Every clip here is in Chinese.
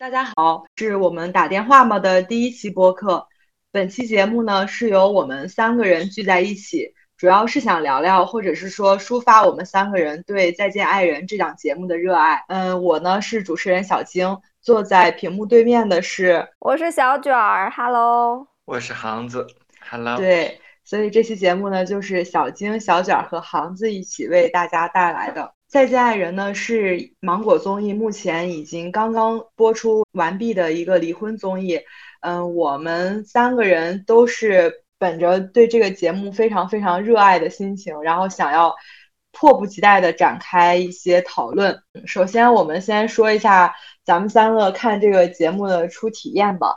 大家好，是我们打电话吗的第一期播客。本期节目呢，是由我们三个人聚在一起，主要是想聊聊，或者是说抒发我们三个人对《再见爱人》这档节目的热爱。嗯，我呢是主持人小晶，坐在屏幕对面的是我是小卷儿，Hello，我是航子，Hello。对，所以这期节目呢，就是小晶、小卷儿和航子一起为大家带来的。《再见爱人》呢是芒果综艺目前已经刚刚播出完毕的一个离婚综艺。嗯，我们三个人都是本着对这个节目非常非常热爱的心情，然后想要迫不及待的展开一些讨论。首先，我们先说一下咱们三个看这个节目的初体验吧。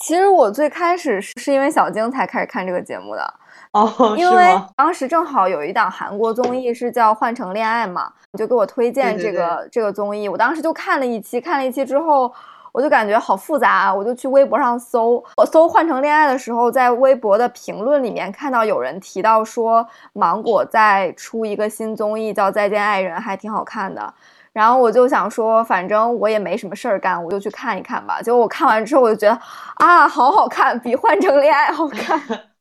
其实我最开始是因为小晶才开始看这个节目的。哦，因为当时正好有一档韩国综艺是叫《换乘恋爱》嘛，你就给我推荐这个这个综艺，我当时就看了一期，看了一期之后，我就感觉好复杂，啊我就去微博上搜，我搜《换乘恋爱》的时候，在微博的评论里面看到有人提到说芒果在出一个新综艺叫《再见爱人》，还挺好看的，然后我就想说，反正我也没什么事儿干，我就去看一看吧。结果我看完之后，我就觉得啊，好好看，比《换乘恋爱》好看。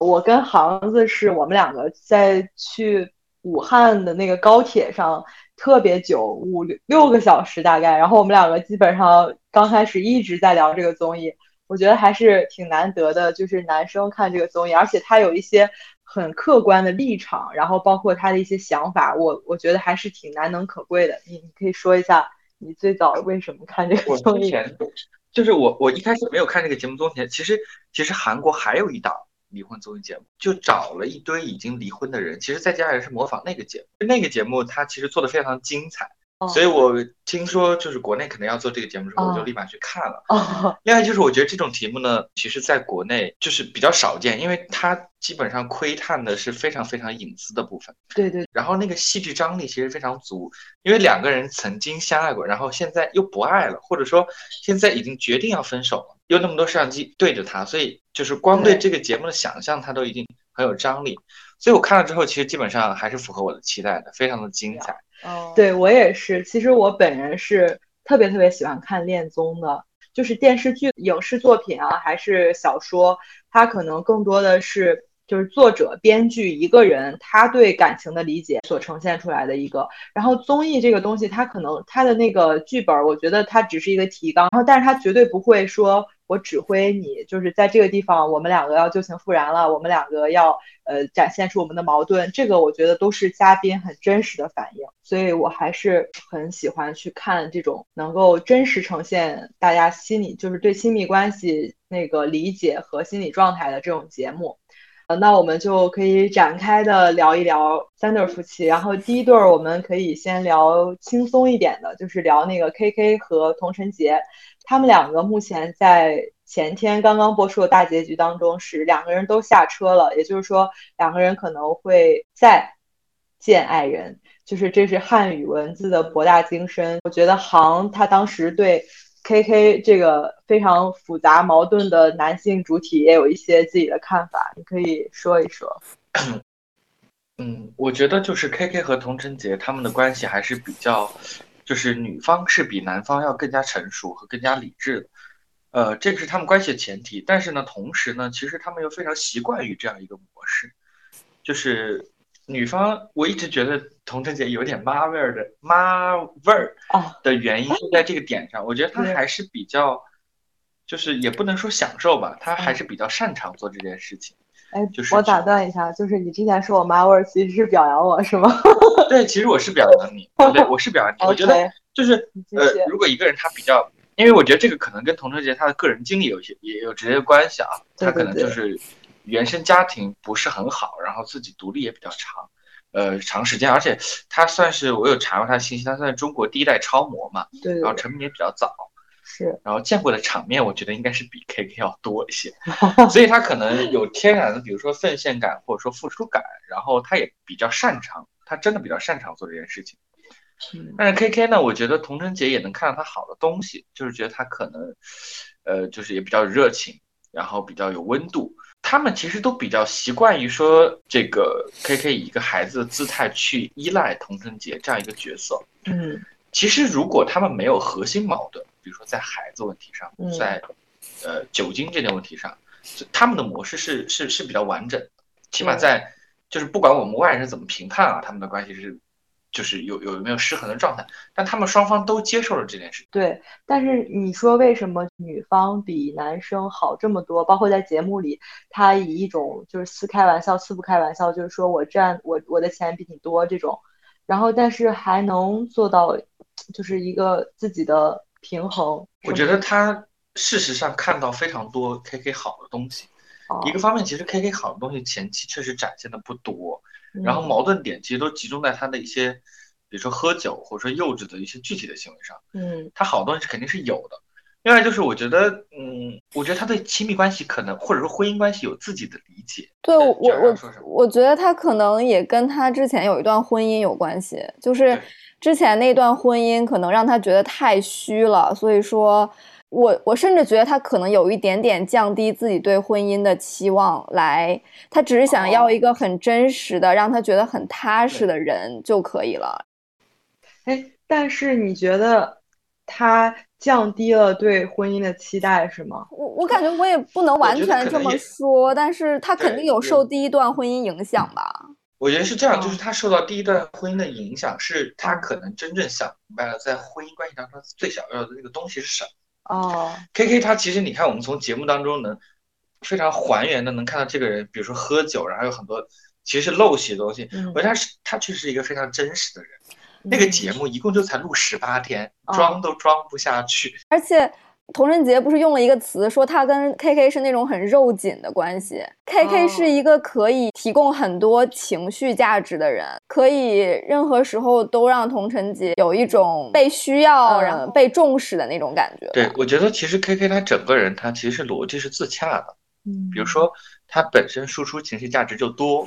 我跟航子是我们两个在去武汉的那个高铁上特别久，五六六个小时大概。然后我们两个基本上刚开始一直在聊这个综艺，我觉得还是挺难得的，就是男生看这个综艺，而且他有一些很客观的立场，然后包括他的一些想法，我我觉得还是挺难能可贵的。你你可以说一下你最早为什么看这个综艺？就是我我一开始没有看这个节目综艺，其实其实韩国还有一档。离婚综艺节目就找了一堆已经离婚的人，其实在家人是模仿那个节目，那个节目他其实做的非常精彩。所以我听说就是国内可能要做这个节目之后，我就立马去看了。另外就是我觉得这种题目呢，其实在国内就是比较少见，因为它基本上窥探的是非常非常隐私的部分。对对。然后那个戏剧张力其实非常足，因为两个人曾经相爱过，然后现在又不爱了，或者说现在已经决定要分手了，又那么多摄像机对着他，所以就是光对这个节目的想象，它都已经很有张力。所以我看了之后，其实基本上还是符合我的期待的，非常的精彩。哦，对我也是。其实我本人是特别特别喜欢看恋综的，就是电视剧、影视作品啊，还是小说，它可能更多的是就是作者、编剧一个人他对感情的理解所呈现出来的一个。然后综艺这个东西，它可能它的那个剧本，我觉得它只是一个提纲，然后但是它绝对不会说。我指挥你，就是在这个地方，我们两个要旧情复燃了，我们两个要呃展现出我们的矛盾，这个我觉得都是嘉宾很真实的反应，所以我还是很喜欢去看这种能够真实呈现大家心理，就是对亲密关系那个理解和心理状态的这种节目。那我们就可以展开的聊一聊三对夫妻，然后第一对儿我们可以先聊轻松一点的，就是聊那个 K K 和童晨杰。他们两个目前在前天刚刚播出的大结局当中是两个人都下车了，也就是说两个人可能会再见爱人，就是这是汉语文字的博大精深。我觉得杭他当时对 K K 这个非常复杂矛盾的男性主体也有一些自己的看法，你可以说一说。嗯，我觉得就是 K K 和童晨杰他们的关系还是比较。就是女方是比男方要更加成熟和更加理智的，呃，这个是他们关系的前提。但是呢，同时呢，其实他们又非常习惯于这样一个模式。就是女方，我一直觉得童晨姐有点妈味儿的妈味儿的原因就在这个点上。我觉得她还是比较，就是也不能说享受吧，她还是比较擅长做这件事情。哎，就是我打断一下，就是你之前说我妈味儿，其实是表扬我是吗？对，其实我是表扬你，对，我是表扬你。我觉得 就是呃，如果一个人他比较，因为我觉得这个可能跟童晨杰他的个人经历有些也有直接关系啊。他可能就是原生家庭不是很好，然后自己独立也比较长，呃，长时间，而且他算是我有查过他的信息，他算是中国第一代超模嘛，对，然后成名也比较早。是，然后见过的场面，我觉得应该是比 K K 要多一些，所以他可能有天然的，比如说奉献感或者说付出感，然后他也比较擅长，他真的比较擅长做这件事情。但是 K K 呢，我觉得童晨杰也能看到他好的东西，就是觉得他可能，呃，就是也比较热情，然后比较有温度。他们其实都比较习惯于说这个 K K 以一个孩子的姿态去依赖童贞杰这样一个角色。嗯。其实，如果他们没有核心矛盾，比比如说在孩子问题上，嗯在呃酒精这件问题上，他们的模式是是是比较完整的，起码对在就是不管我们外人是怎么评判啊，他们的关系是就是有有没有失衡的状态，但他们双方都接受了这件事。对，但是你说为什么女方比男生好这么多？包括在节目里，他以一种就是似开玩笑、似不开玩笑，就是说我占我我的钱比你多这种，然后但是还能做到就是一个自己的平衡。我觉得他事实上看到非常多 KK 好的东西，哦一个方面其实 KK 好的东西前期确实展现的不多，然后嗯矛盾点其实都集中在他的一些，比如说喝酒或者说幼稚的一些具体的行为上。嗯他好的东西肯定是有的。另外就是我觉得，嗯，我觉得他对亲密关系可能或者说婚姻关系有自己的理解。对我我我觉得他可能也跟他之前有一段婚姻有关系，就是之前那段婚姻可能让他觉得太虚了，所以说我我甚至觉得他可能有一点点降低自己对婚姻的期望来，他只是想要哦一个很真实的，让他觉得很踏实的人就可以了。哎，但是你觉得他降低了对婚姻的期待是吗？我我感觉我也不能完全这么说，但是他肯定有有受第一段婚姻影响吧。我觉得是这样，哦就是他受到第一段婚姻的影响，是他哦可能真正想明白了，在婚姻关系当中最想要的那个东西是什么。哦，K K 他其实你看，我们从节目当中能非常还原的能看到这个人，比如说喝酒，然后有很多其实是陋习的东西。嗯我觉得他是他确实是一个非常真实的人。那个节目一共就才录十八天，哦装都装不下去。而且童晨杰不是用了一个词，说他跟 KK 是那种很肉紧的关系。KK 哦是一个可以提供很多情绪价值的人，可以任何时候都让童晨杰有一种被需要、嗯然后被重视的那种感觉。对，我觉得其实 K K 他整个人他其实是逻辑是自洽的。嗯，比如说他本身输出情绪价值就多，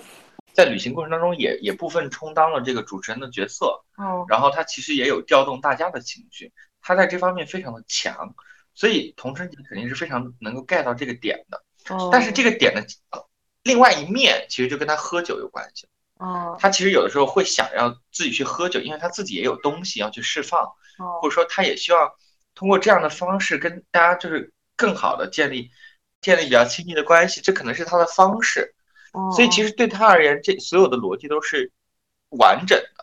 在旅行过程当中也也部分充当了这个主持人的角色，哦，然后他其实也有调动大家的情绪，他在这方面非常的强，所以童春杰肯定是非常能够 get 到这个点的。哦但是这个点的呃另外一面其实就跟他喝酒有关系。哦他其实有的时候会想要自己去喝酒，因为他自己也有东西要去释放，哦或者说他也希望通过这样的方式跟大家就是更好的建立建立比较亲密的关系，这可能是他的方式。哦，所以其实对他而言，这所有的逻辑都是完整的。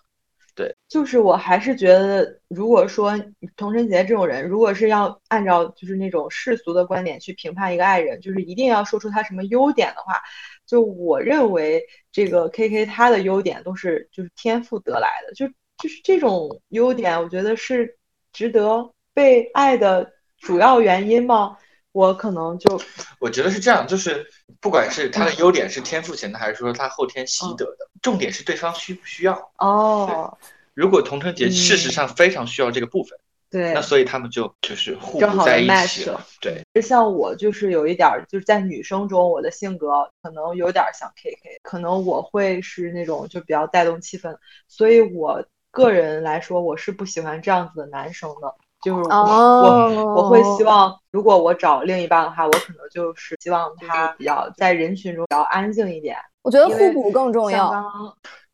对就是我还是觉得，如果说童晨杰这种人，如果是要按照就是那种世俗的观点去评判一个爱人，就是一定要说出他什么优点的话，就我认为这个 K K 他的优点都是就是天赋得来的，就就是这种优点，我觉得是值得被爱的主要原因吗？我可能就我觉得是这样，就是不管是他的优点是天赋型的，还是说他后天习得的，重点是对方需不需要。哦，如果童晨杰事实上非常需要这个部分，对那，所以他们就就是互补在一起了。对，像我就是有一点，就是在女生中，我的性格可能有点像 KK，可能我会是那种就比较带动气氛，所以我个人来说，我是不喜欢这样子的男生的。就是我、哦我我会希望，如果我找另一半的话，我可能就是希望他比较在人群中比较安静一点，我觉得互补更重要。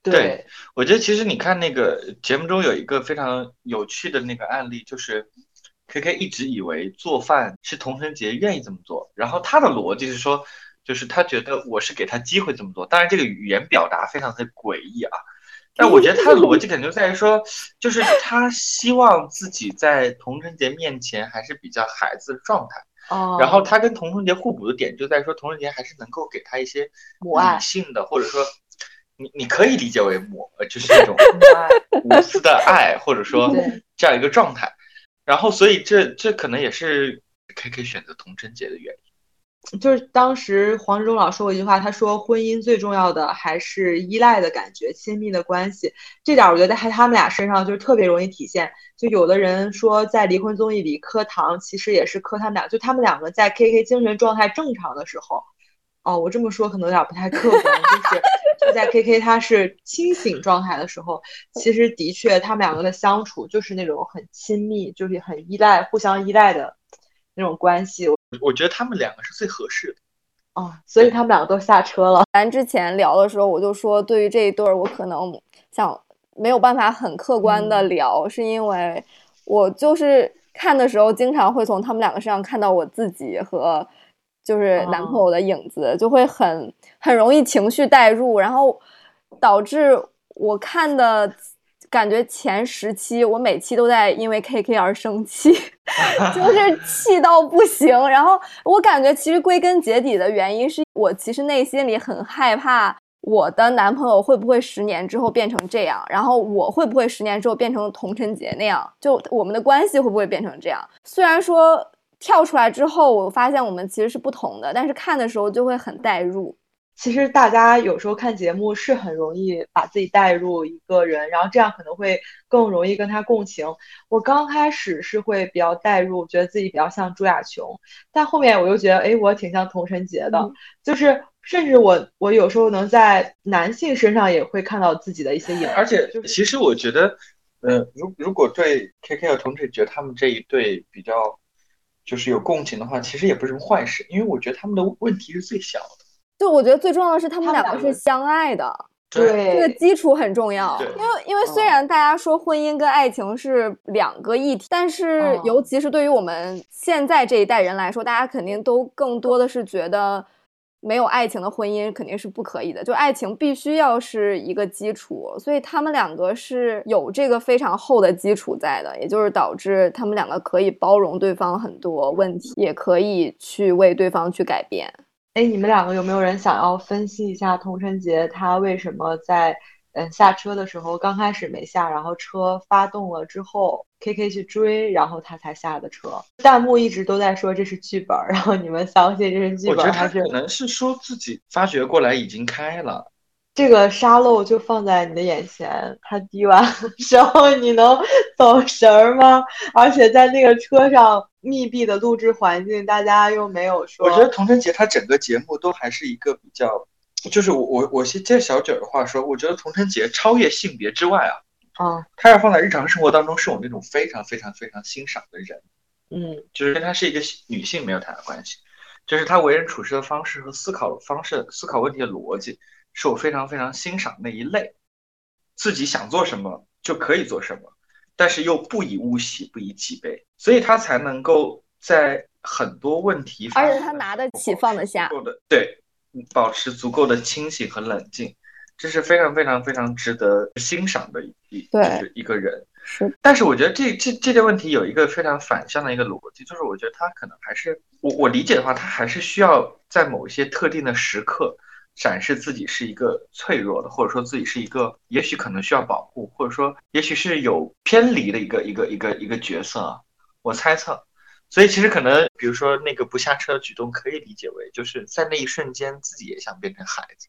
对对，我觉得其实你看那个节目中有一个非常有趣的那个案例，就是 K K 一直以为做饭是童晨杰愿意这么做，然后他的逻辑是说，就是他觉得我是给他机会这么做，当然这个语言表达非常的诡异啊。但我觉得他的逻辑 可能就在于说，就是他希望自己在童晨杰面前还是比较孩子的状态，哦，然后他跟童晨杰互补的点就在于说，童晨杰还是能够给他一些母性的，或者说你你可以理解为母，呃就是那种 无私的爱，或者说这样一个状态。然后，所以这这可能也是 K K 选择童贞节的原因。就是当时黄志忠老说过一句话，他说婚姻最重要的还是依赖的感觉、亲密的关系。这点我觉得在他们俩身上就是特别容易体现。就有的人说在离婚综艺里磕糖，其实也是磕他们俩，就他们两个在 KK 精神状态正常的时候。哦，我这么说可能有点不太客观，就是就在 KK 他是清醒状态的时候，其实的确他们两个的相处就是那种很亲密，就是很依赖、互相依赖的那种关系。我觉得他们两个是最合适的。哦，所以他们两个都下车了。咱之前聊的时候，我就说对于这一对儿，我可能想没有办法很客观的嗯聊，是因为我就是看的时候，经常会从他们两个身上看到我自己和就是男朋友的影子，就会很很容易情绪代入，然后导致我看的。感觉前十期我每期都在因为 K K 而生气，就是气到不行。然后我感觉其实归根结底的原因是我其实内心里很害怕我的男朋友会不会十年之后变成这样，然后我会不会十年之后变成童晨杰那样，就我们的关系会不会变成这样？虽然说跳出来之后我发现我们其实是不同的，但是看的时候就会很代入。其实大家有时候看节目是很容易把自己带入一个人，然后这样可能会更容易跟他共情。我刚开始是会比较带入，觉得自己比较像朱亚琼，但后面我又觉得，哎，我挺像童晨杰的，就是甚至我我有时候能在男性身上也会看到自己的一些影。而且，其实我觉得，呃，如如果对 K K 和童晨杰他们这一对比较就是有共情的话，其实也不是什么坏事，因为我觉得他们的问题是最小的。就我觉得最重要的是他们两个是相爱的，对这个基础很重要。因为因为虽然大家说婚姻跟爱情是两个议题，但是尤其是对于我们现在这一代人来说，大家肯定都更多的是觉得没有爱情的婚姻肯定是不可以的，就爱情必须要是一个基础。所以他们两个是有这个非常厚的基础在的，也就是导致他们两个可以包容对方很多问题，也可以去为对方去改变。哎，你们两个有没有人想要分析一下童晨杰他为什么在嗯下车的时候刚开始没下，然后车发动了之后，K K 去追，然后他才下的车？弹幕一直都在说这是剧本，然后你们相信这是剧本还是？可能是说自己发觉过来已经开了。这个沙漏就放在你的眼前，他滴完时候 你能走神儿吗？而且在那个车上密闭的录制环境，大家又没有说。我觉得童晨杰他整个节目都还是一个比较，就是我我我先接小九的话说，我觉得童晨杰超越性别之外啊，啊，他要放在日常生活当中，是我那种非常非常非常欣赏的人，嗯，就是跟他是一个女性没有太大关系，就是他为人处事的方式和思考方式、思考问题的逻辑。是我非常非常欣赏那一类，自己想做什么就可以做什么，但是又不以物喜，不以己悲，所以他才能够在很多问题，而且他拿得起放得下，对，保持足够的清醒和冷静，这是非常非常非常值得欣赏的一就是一个人。是，但是我觉得这这这件问题有一个非常反向的一个逻辑，就是我觉得他可能还是我我理解的话，他还是需要在某一些特定的时刻。展示自己是一个脆弱的，或者说自己是一个也许可能需要保护，或者说也许是有偏离的一个一个一个一个角色啊。我猜测，所以其实可能，比如说那个不下车的举动，可以理解为就是在那一瞬间自己也想变成孩子，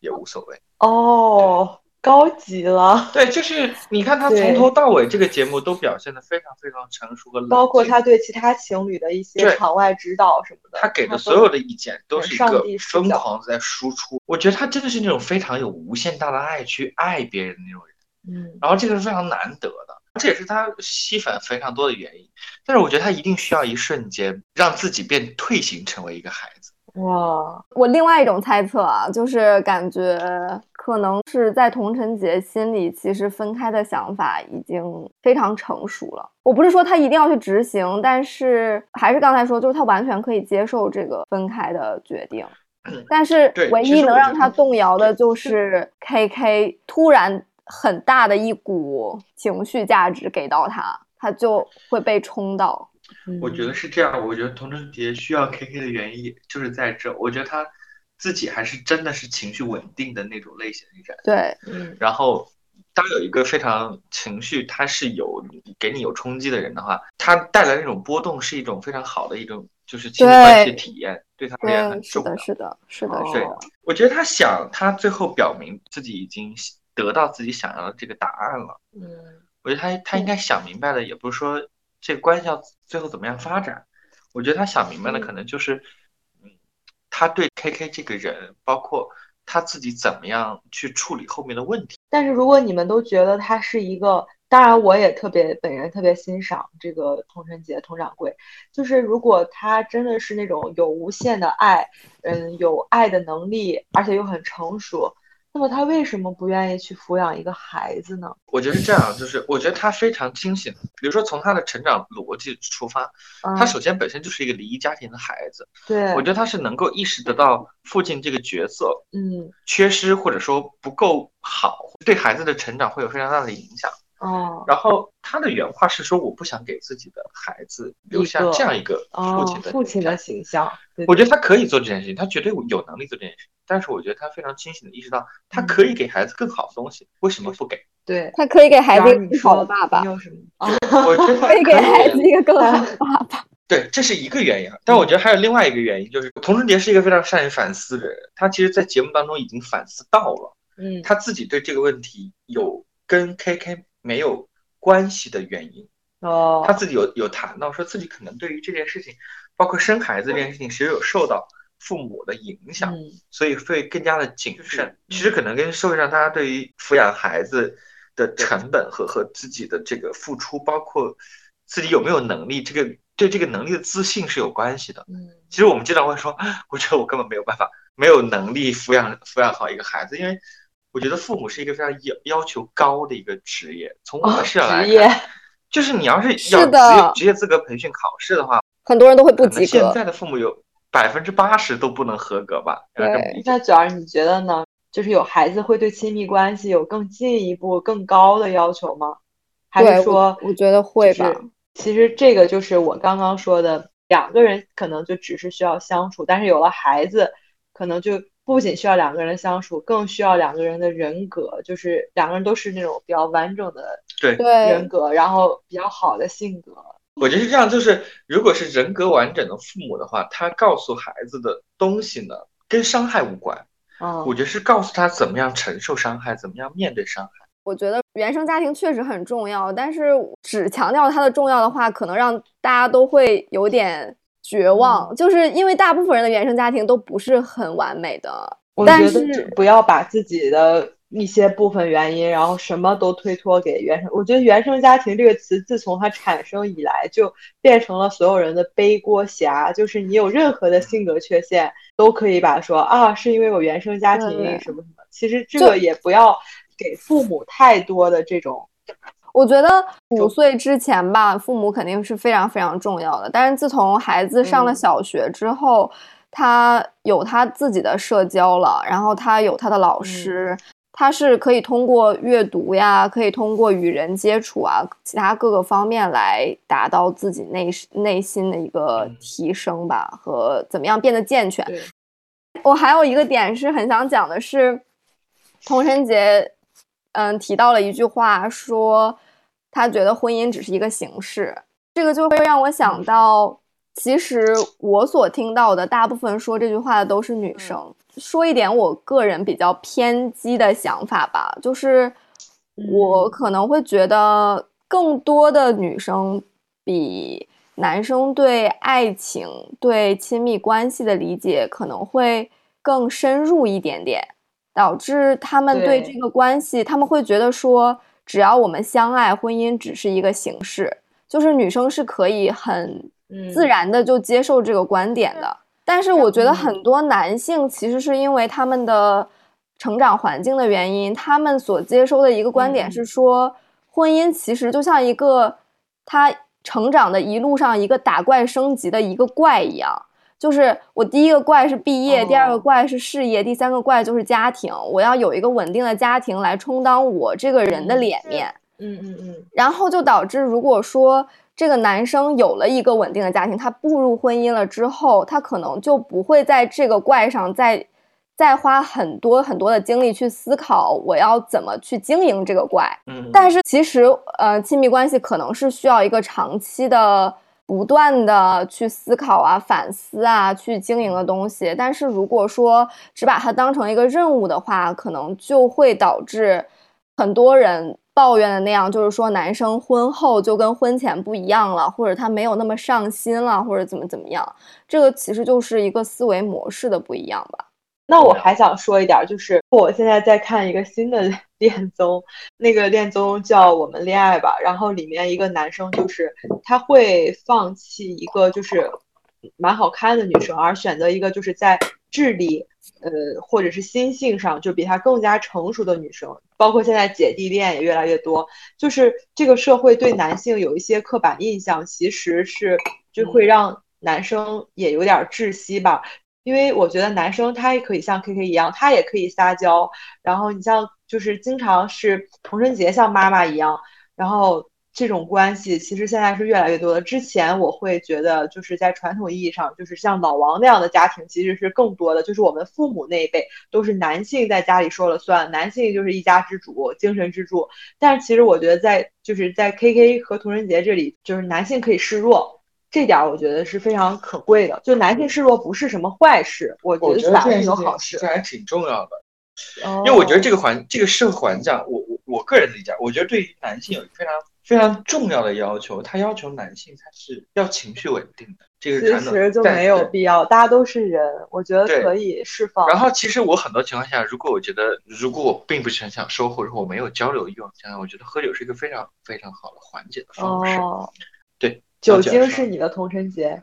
也无所谓哦。高级了，对，就是你看他从头到尾这个节目都表现的非常非常成熟和冷静，包括他对其他情侣的一些场外指导什么的，他给的所有的意见都是一个疯狂在输出。我觉得他真的是那种非常有无限大的爱去爱别人的那种人，嗯，然后这个是非常难得的，这也是他吸粉非常多的原因。但是我觉得他一定需要一瞬间让自己变退行成为一个孩子。哇，我另外一种猜测啊，就是感觉可能是在童晨杰心里，其实分开的想法已经非常成熟了。我不是说他一定要去执行，但是还是刚才说，就是他完全可以接受这个分开的决定。但是唯一能让他动摇的就是 K K 突然很大的一股情绪价值给到他，他就会被冲到。我觉得是这样，我觉得童晨杰需要 K K 的原因就是在这，我觉得他自己还是真的是情绪稳定的那种类型的人。对，嗯。然后，当有一个非常情绪他是有给你有冲击的人的话，他带来那种波动是一种非常好的一种就是亲密关系体验，对他而言很重要。是的，是的，是的，对。我觉得他想，他最后表明自己已经得到自己想要的这个答案了。嗯。我觉得他他应该想明白了，也不是说。这个关系要最后怎么样发展？我觉得他想明白了可能就是，嗯，他对 K K 这个人，包括他自己怎么样去处理后面的问题。但是如果你们都觉得他是一个，当然我也特别本人特别欣赏这个童晨杰童掌柜，就是如果他真的是那种有无限的爱，嗯，有爱的能力，而且又很成熟，那么他为什么不愿意去抚养一个孩子呢？我觉得是这样，就是我觉得他非常清醒。比如说从他的成长逻辑出发，他首先本身就是一个离异家庭的孩子。对，我觉得他是能够意识得到父亲这个角色，嗯，缺失或者说不够好，对孩子的成长会有非常大的影响。哦，然后他的原话是说：“我不想给自己的孩子留下这样一个父亲的父亲的形象。”我觉得他可以做这件事情，他绝对有能力做这件事情。但是我觉得他非常清醒的意识到，他可以给孩子更好的东西，为什么不给？对他可以给孩子更好的爸爸。有什么？我觉得可以给孩子一个更好的爸爸。对，这是一个原因。但我觉得还有另外一个原因，就是童春杰是一个非常善于反思的人。他其实，在节目当中已经反思到了，嗯，他自己对这个问题有跟 KK 没有。关系的原因哦，他自己有有谈到，说自己可能对于这件事情，包括生孩子这件事情，其实有受到父母的影响，所以会更加的谨慎。其实可能跟社会上大家对于抚养孩子的成本和和自己的这个付出，包括自己有没有能力，这个对这个能力的自信是有关系的。嗯，其实我们经常会说，我觉得我根本没有办法，没有能力抚养抚养好一个孩子，因为。我觉得父母是一个非常要要求高的一个职业，从我们视角来看，就是你要是要职业职业资格培训考试的话，很多人都会不及格。现在的父母有百分之八十都不能合格吧？对，那主要你觉得呢？就是有孩子会对亲密关系有更进一步、更高的要求吗？还是说，我觉得会吧。其实这个就是我刚刚说的，两个人可能就只是需要相处，但是有了孩子，可能就。不仅需要两个人相处，更需要两个人的人格，就是两个人都是那种比较完整的对人格，然后比较好的性格。我觉得是这样，就是如果是人格完整的父母的话，他告诉孩子的东西呢，跟伤害无关。嗯，我觉得是告诉他怎么样承受伤害，怎么样面对伤害。我觉得原生家庭确实很重要，但是只强调它的重要的话，可能让大家都会有点。绝望，就是因为大部分人的原生家庭都不是很完美的。我觉得不要把自己的一些部分原因，然后什么都推脱给原生。我觉得“原生家庭”这个词自从它产生以来，就变成了所有人的背锅侠。就是你有任何的性格缺陷，都可以把说啊，是因为我原生家庭什么什么。其实这个也不要给父母太多的这种。我觉得五岁之前吧，父母肯定是非常非常重要的。但是自从孩子上了小学之后，他有他自己的社交了，然后他有他的老师，他是可以通过阅读呀，可以通过与人接触啊，其他各个方面来达到自己内内心的一个提升吧，和怎么样变得健全。我还有一个点是很想讲的是，童晨杰，嗯，提到了一句话说。他觉得婚姻只是一个形式，这个就会让我想到，其实我所听到的大部分说这句话的都是女生。说一点我个人比较偏激的想法吧，就是我可能会觉得，更多的女生比男生对爱情、对亲密关系的理解可能会更深入一点点，导致他们对这个关系，他们会觉得说。只要我们相爱，婚姻只是一个形式，就是女生是可以很自然的就接受这个观点的。但是我觉得很多男性其实是因为他们的成长环境的原因，他们所接收的一个观点是说，婚姻其实就像一个他成长的一路上一个打怪升级的一个怪一样。就是我第一个怪是毕业，第二个怪是事业，第三个怪就是家庭。我要有一个稳定的家庭来充当我这个人的脸面。嗯嗯嗯。然后就导致，如果说这个男生有了一个稳定的家庭，他步入婚姻了之后，他可能就不会在这个怪上再再花很多很多的精力去思考我要怎么去经营这个怪。嗯。但是其实，呃，亲密关系可能是需要一个长期的。不断的去思考啊、反思啊、去经营的东西，但是如果说只把它当成一个任务的话，可能就会导致很多人抱怨的那样，就是说男生婚后就跟婚前不一样了，或者他没有那么上心了，或者怎么怎么样，这个其实就是一个思维模式的不一样吧。那我还想说一点，就是我现在在看一个新的 恋综，那个恋综叫《我们恋爱吧》，然后里面一个男生就是他会放弃一个就是蛮好看的女生，而选择一个就是在智力，呃，或者是心性上就比他更加成熟的女生，包括现在姐弟恋也越来越多，就是这个社会对男性有一些刻板印象，其实是就会让男生也有点窒息吧。因为我觉得男生他也可以像 K K 一样，他也可以撒娇。然后你像就是经常是童晨杰像妈妈一样，然后这种关系其实现在是越来越多的。之前我会觉得就是在传统意义上，就是像老王那样的家庭其实是更多的，就是我们父母那一辈都是男性在家里说了算，男性就是一家之主、精神支柱。但其实我觉得在就是在 K K 和童晨杰这里，就是男性可以示弱。这点我觉得是非常可贵的，就男性示弱不是什么坏事，我觉得反而是有好事，这还挺重要的。因为我觉得这个环这个社会环境，我我我个人理解，我觉得对于男性有一个非常非常重要的要求，他要求男性他是要情绪稳定的。这个其实就没有必要，大家都是人，我觉得可以释放。然后其实我很多情况下，如果我觉得如果我并不是很想说，或者说我没有交流欲望，现在我觉得喝酒是一个非常非常好的缓解的方式。对。酒精是你的童晨杰，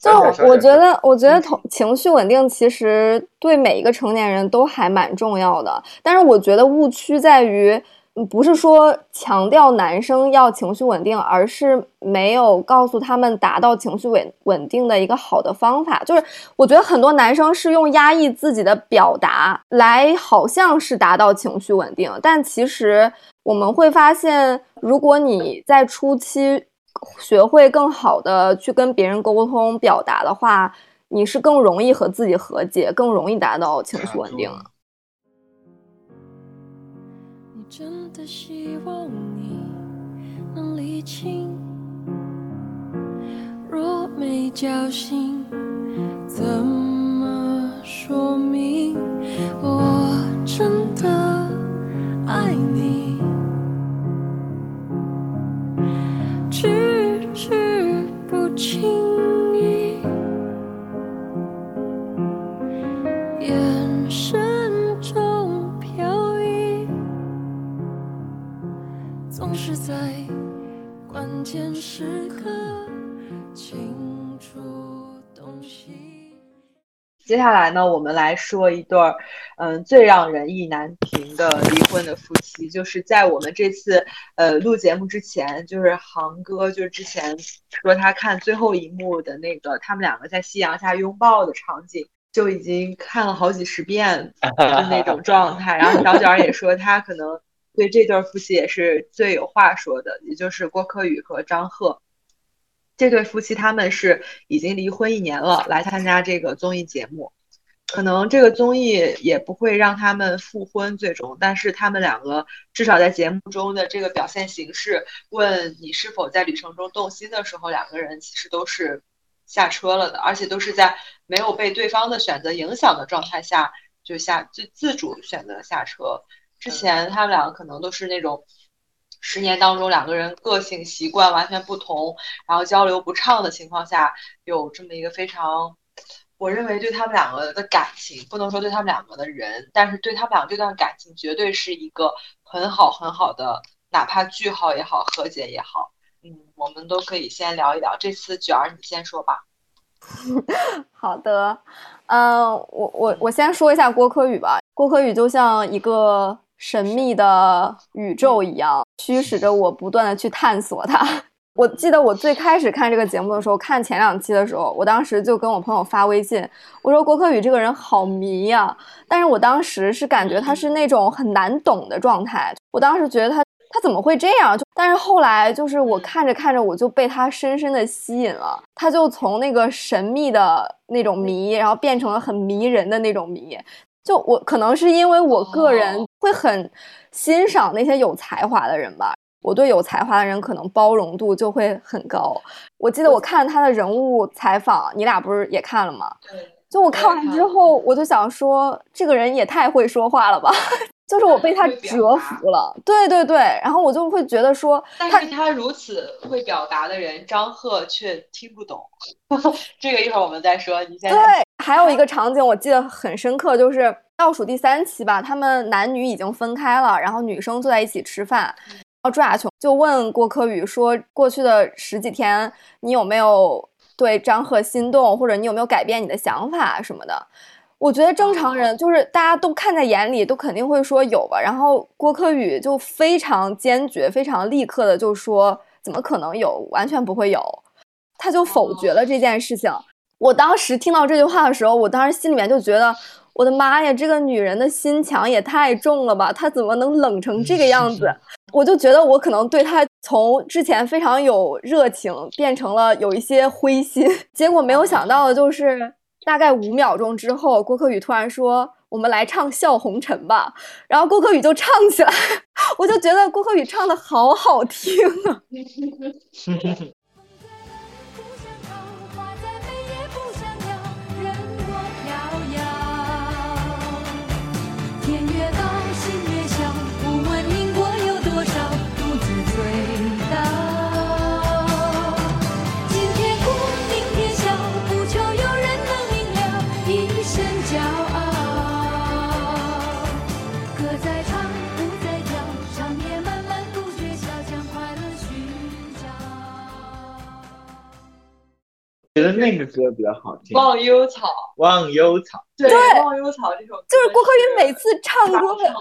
就我觉得，我觉得同情绪稳定其实对每一个成年人都还蛮重要的。但是我觉得误区在于，不是说强调男生要情绪稳定，而是没有告诉他们达到情绪稳稳定的一个好的方法。就是我觉得很多男生是用压抑自己的表达来，好像是达到情绪稳定，但其实。我们会发现，如果你在初期学会更好的去跟别人沟通表达的话，你是更容易和自己和解，更容易达到情绪稳定。你真的希望你能理清，若没交心，怎么说明我真的爱你？句句不轻易，眼神中飘逸，总是在关键时刻接下来呢，我们来说一对儿，嗯，最让人意难平的离婚的夫妻，就是在我们这次呃录节目之前，就是航哥就是之前说他看最后一幕的那个他们两个在夕阳下拥抱的场景，就已经看了好几十遍的那种状态。然后小卷儿也说他可能对这对夫妻也是最有话说的，也就是郭柯宇和张赫。这对夫妻他们是已经离婚一年了，来参加这个综艺节目，可能这个综艺也不会让他们复婚最终，但是他们两个至少在节目中的这个表现形式，问你是否在旅程中动心的时候，两个人其实都是下车了的，而且都是在没有被对方的选择影响的状态下就下就自主选择下车。之前他们两个可能都是那种。十年当中，两个人个性习惯完全不同，然后交流不畅的情况下，有这么一个非常，我认为对他们两个的感情，不能说对他们两个的人，但是对他们俩这段感情，绝对是一个很好很好的，哪怕句号也好，和解也好，嗯，我们都可以先聊一聊。这次卷儿，你先说吧。好的，嗯，我我我先说一下郭柯宇吧。郭柯宇就像一个。神秘的宇宙一样，驱使着我不断的去探索它。我记得我最开始看这个节目的时候，看前两期的时候，我当时就跟我朋友发微信，我说郭柯宇这个人好迷呀。但是我当时是感觉他是那种很难懂的状态，我当时觉得他他怎么会这样？就但是后来就是我看着看着，我就被他深深的吸引了。他就从那个神秘的那种迷，然后变成了很迷人的那种迷。就我可能是因为我个人会很欣赏那些有才华的人吧，我对有才华的人可能包容度就会很高。我记得我看他的人物采访，你俩不是也看了吗？就我看完之后，我就想说，这个人也太会说话了吧。就是我被他折服了，对对对，然后我就会觉得说，但是他如此会表达的人，张赫却听不懂。这个一会儿我们再说。你先对，还有一个场景我记得很深刻，就是倒数第三期吧，他们男女已经分开了，然后女生坐在一起吃饭，然后朱亚琼就问郭柯宇说：“过去的十几天，你有没有对张赫心动，或者你有没有改变你的想法什么的。我觉得正常人就是大家都看在眼里，都肯定会说有吧。然后郭柯宇就非常坚决、非常立刻的就说：“怎么可能有？完全不会有。”他就否决了这件事情。我当时听到这句话的时候，我当时心里面就觉得：“我的妈呀，这个女人的心墙也太重了吧！她怎么能冷成这个样子？”我就觉得我可能对她从之前非常有热情，变成了有一些灰心。结果没有想到的就是。大概五秒钟之后，郭柯宇突然说：“我们来唱《笑红尘》吧。”然后郭柯宇就唱起来，我就觉得郭柯宇唱的好好听啊。觉得那个歌比较好听，《忘忧草》。忘忧草，对，《忘忧草》这首就是郭柯宇每次唱歌的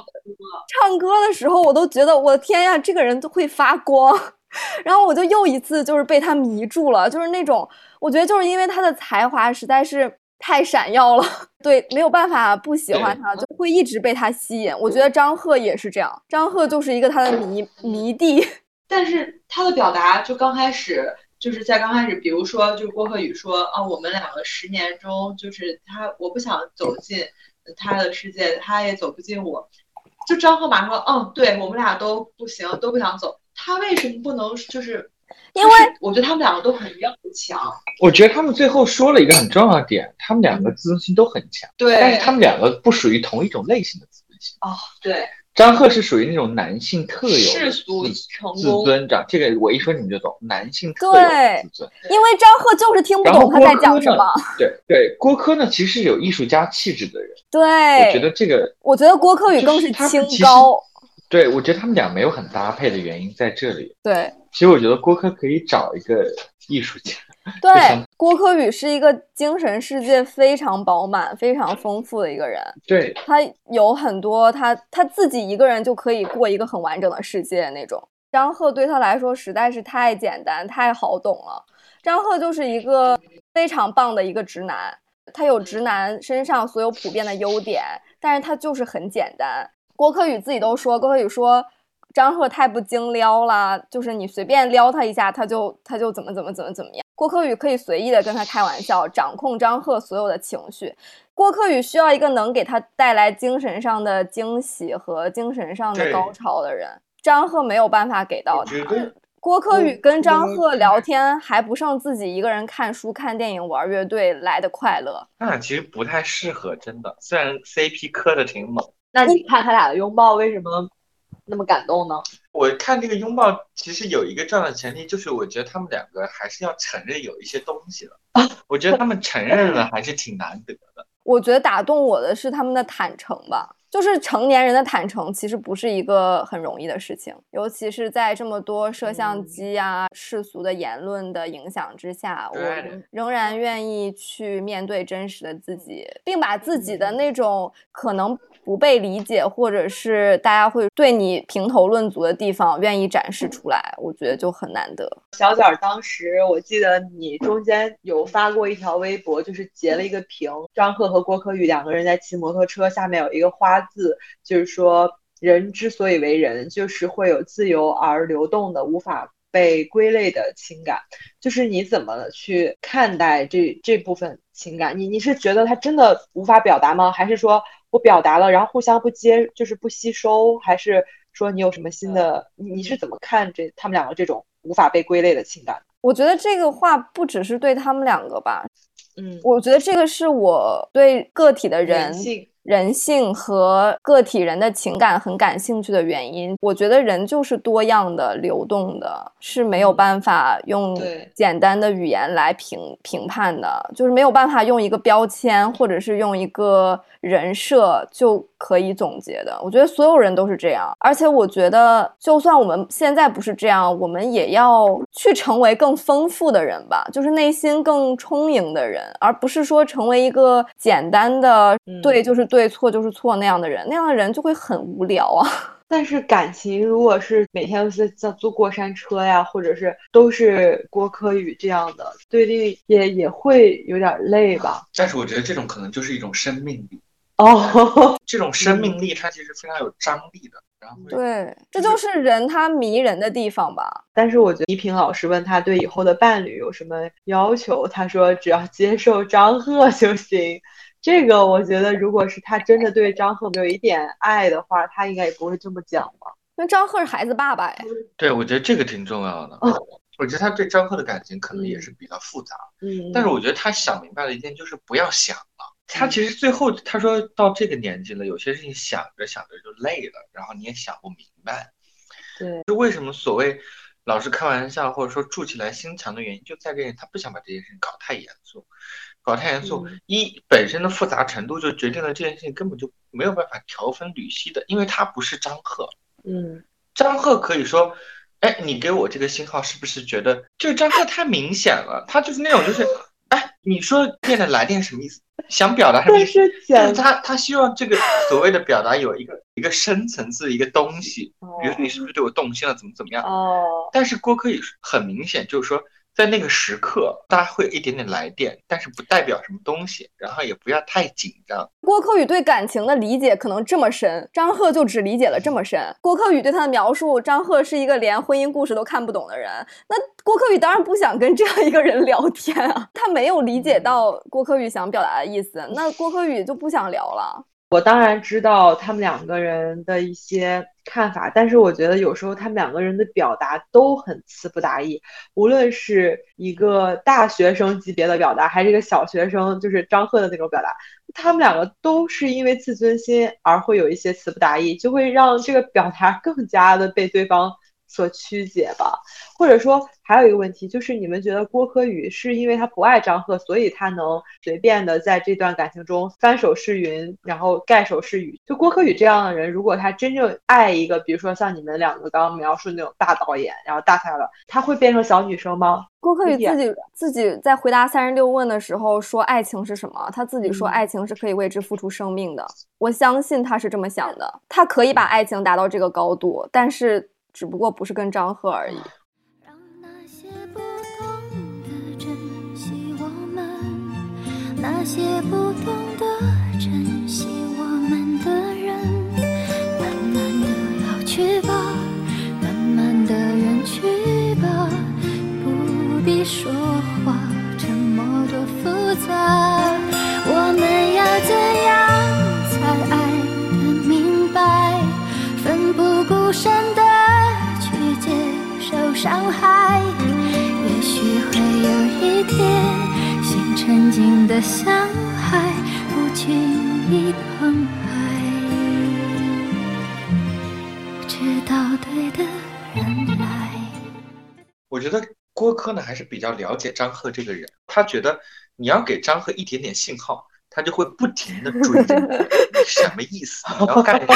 唱歌的时候，我都觉得我的天呀，这个人都会发光。然后我就又一次就是被他迷住了，就是那种我觉得就是因为他的才华实在是太闪耀了，对，没有办法不喜欢他，就会一直被他吸引。我觉得张赫也是这样，张赫就是一个他的迷迷弟，但是他的表达就刚开始。就是在刚开始，比如说，就郭鹤宇说啊，我们两个十年中，就是他，我不想走进他的世界，他也走不进我。就张赫马上说，嗯，对我们俩都不行，都不想走。他为什么不能？就是因为我觉得他们两个都很要强。我觉得他们最后说了一个很重要的点，他们两个自尊心都很强。对，但是他们两个不属于同一种类型的自尊心。哦，对。张赫是属于那种男性特有世俗自尊，长这个我一说你们就懂，男性特有自尊。因为张赫就是听不懂他在讲什么。对对，郭柯呢其实是有艺术家气质的人。对，我觉得这个，我觉得郭柯宇更是清高。对，我觉得他们俩没有很搭配的原因在这里。对，其实我觉得郭柯可以找一个艺术家。对，郭柯宇是一个精神世界非常饱满、非常丰富的一个人。对，他有很多，他他自己一个人就可以过一个很完整的世界那种。张赫对他来说实在是太简单、太好懂了。张赫就是一个非常棒的一个直男，他有直男身上所有普遍的优点，但是他就是很简单。郭柯宇自己都说，郭柯宇说。张赫太不经撩了，就是你随便撩他一下，他就他就怎么怎么怎么怎么样。郭柯宇可以随意的跟他开玩笑，掌控张赫所有的情绪。郭柯宇需要一个能给他带来精神上的惊喜和精神上的高潮的人，张赫没有办法给到他。郭柯宇跟张赫聊天还不胜自己一个人看书、看电影、玩乐队来的快乐。他俩其实不太适合，真的。虽然 CP 磕的挺猛，那你看他俩的拥抱为什么？那么感动呢？我看这个拥抱，其实有一个重要的前提，就是我觉得他们两个还是要承认有一些东西的。我觉得他们承认了，还是挺难得的。我觉得打动我的是他们的坦诚吧。就是成年人的坦诚，其实不是一个很容易的事情，尤其是在这么多摄像机啊、世俗的言论的影响之下，我仍然愿意去面对真实的自己，并把自己的那种可能不被理解，或者是大家会对你评头论足的地方，愿意展示出来，我觉得就很难得。小脚当时我记得你中间有发过一条微博，就是截了一个屏，张赫和郭柯宇两个人在骑摩托车，下面有一个花。字就是说，人之所以为人，就是会有自由而流动的、无法被归类的情感。就是你怎么去看待这这部分情感？你你是觉得他真的无法表达吗？还是说我表达了，然后互相不接，就是不吸收？还是说你有什么新的？你是怎么看这他们两个这种无法被归类的情感？我觉得这个话不只是对他们两个吧。嗯，我觉得这个是我对个体的人人性和个体人的情感很感兴趣的原因。我觉得人就是多样的、流动的，是没有办法用简单的语言来评评判的，就是没有办法用一个标签或者是用一个人设就可以总结的。我觉得所有人都是这样，而且我觉得，就算我们现在不是这样，我们也要去成为更丰富的人吧，就是内心更充盈的人，而不是说成为一个简单的对就是对错就是错那样的人，那样的人就会很无聊啊。但是感情如果是每天都是在坐过山车呀，或者是都是郭柯宇这样的对立，也也会有点累吧。但是我觉得这种可能就是一种生命力哦，这种生命力它其实非常有张力的。然后对，这就是人他迷人的地方吧。但是我觉得倪萍老师问他对以后的伴侣有什么要求，他说只要接受张赫就行。这个我觉得，如果是他真的对张赫有一点爱的话，他应该也不会这么讲吧。那张赫是孩子爸爸哎。对，我觉得这个挺重要的。我觉得他对张赫的感情可能也是比较复杂。嗯。但是我觉得他想明白了一件，就是不要想了。他其实最后他说到这个年纪了，有些事情想着想着就累了，然后你也想不明白。对。就为什么所谓老是开玩笑，或者说筑起来心墙的原因，就在这里，他不想把这件事情搞太严肃。搞太严肃，一本身的复杂程度就决定了这件事情根本就没有办法条分缕析的，因为他不是张赫。嗯，张赫可以说，哎，你给我这个信号是不是觉得就是张赫太明显了？他就是那种就是，哎，你说电的来电什么意思？想表达什么意思？但是他他希望这个所谓的表达有一个一个深层次的一个东西，比如说你是不是对我动心了，怎么怎么样？哦。但是郭可宇很明显就是说。在那个时刻，大家会有一点点来电，但是不代表什么东西，然后也不要太紧张。郭柯宇对感情的理解可能这么深，张赫就只理解了这么深。郭柯宇对他的描述，张赫是一个连婚姻故事都看不懂的人，那郭柯宇当然不想跟这样一个人聊天啊，他没有理解到郭柯宇想表达的意思，那郭柯宇就不想聊了。我当然知道他们两个人的一些看法，但是我觉得有时候他们两个人的表达都很词不达意，无论是一个大学生级别的表达，还是一个小学生，就是张赫的那种表达，他们两个都是因为自尊心而会有一些词不达意，就会让这个表达更加的被对方。所曲解吧，或者说还有一个问题，就是你们觉得郭柯宇是因为他不爱张赫，所以他能随便的在这段感情中翻手是云，然后盖手是雨？就郭柯宇这样的人，如果他真正爱一个，比如说像你们两个刚刚描述那种大导演，然后大才了，他会变成小女生吗？郭柯宇自己自己在回答三十六问的时候说爱情是什么？他自己说爱情是可以为之付出生命的。我相信他是这么想的，他可以把爱情达到这个高度，但是。只不过不是跟张赫而已。让那些不懂得珍惜我们，那些不懂得珍惜我们的人，慢慢的老去吧，慢慢的远去吧，不必说话，沉默多复杂。我们要怎样才爱得明白，奋不顾身的。受伤害，也许会有一天，心沉静的像海，不轻易澎湃。直到对的人来。我觉得郭柯呢还是比较了解张赫这个人，他觉得你要给张赫一点点信号，他就会不停的追着你，什么意思？你要干什么？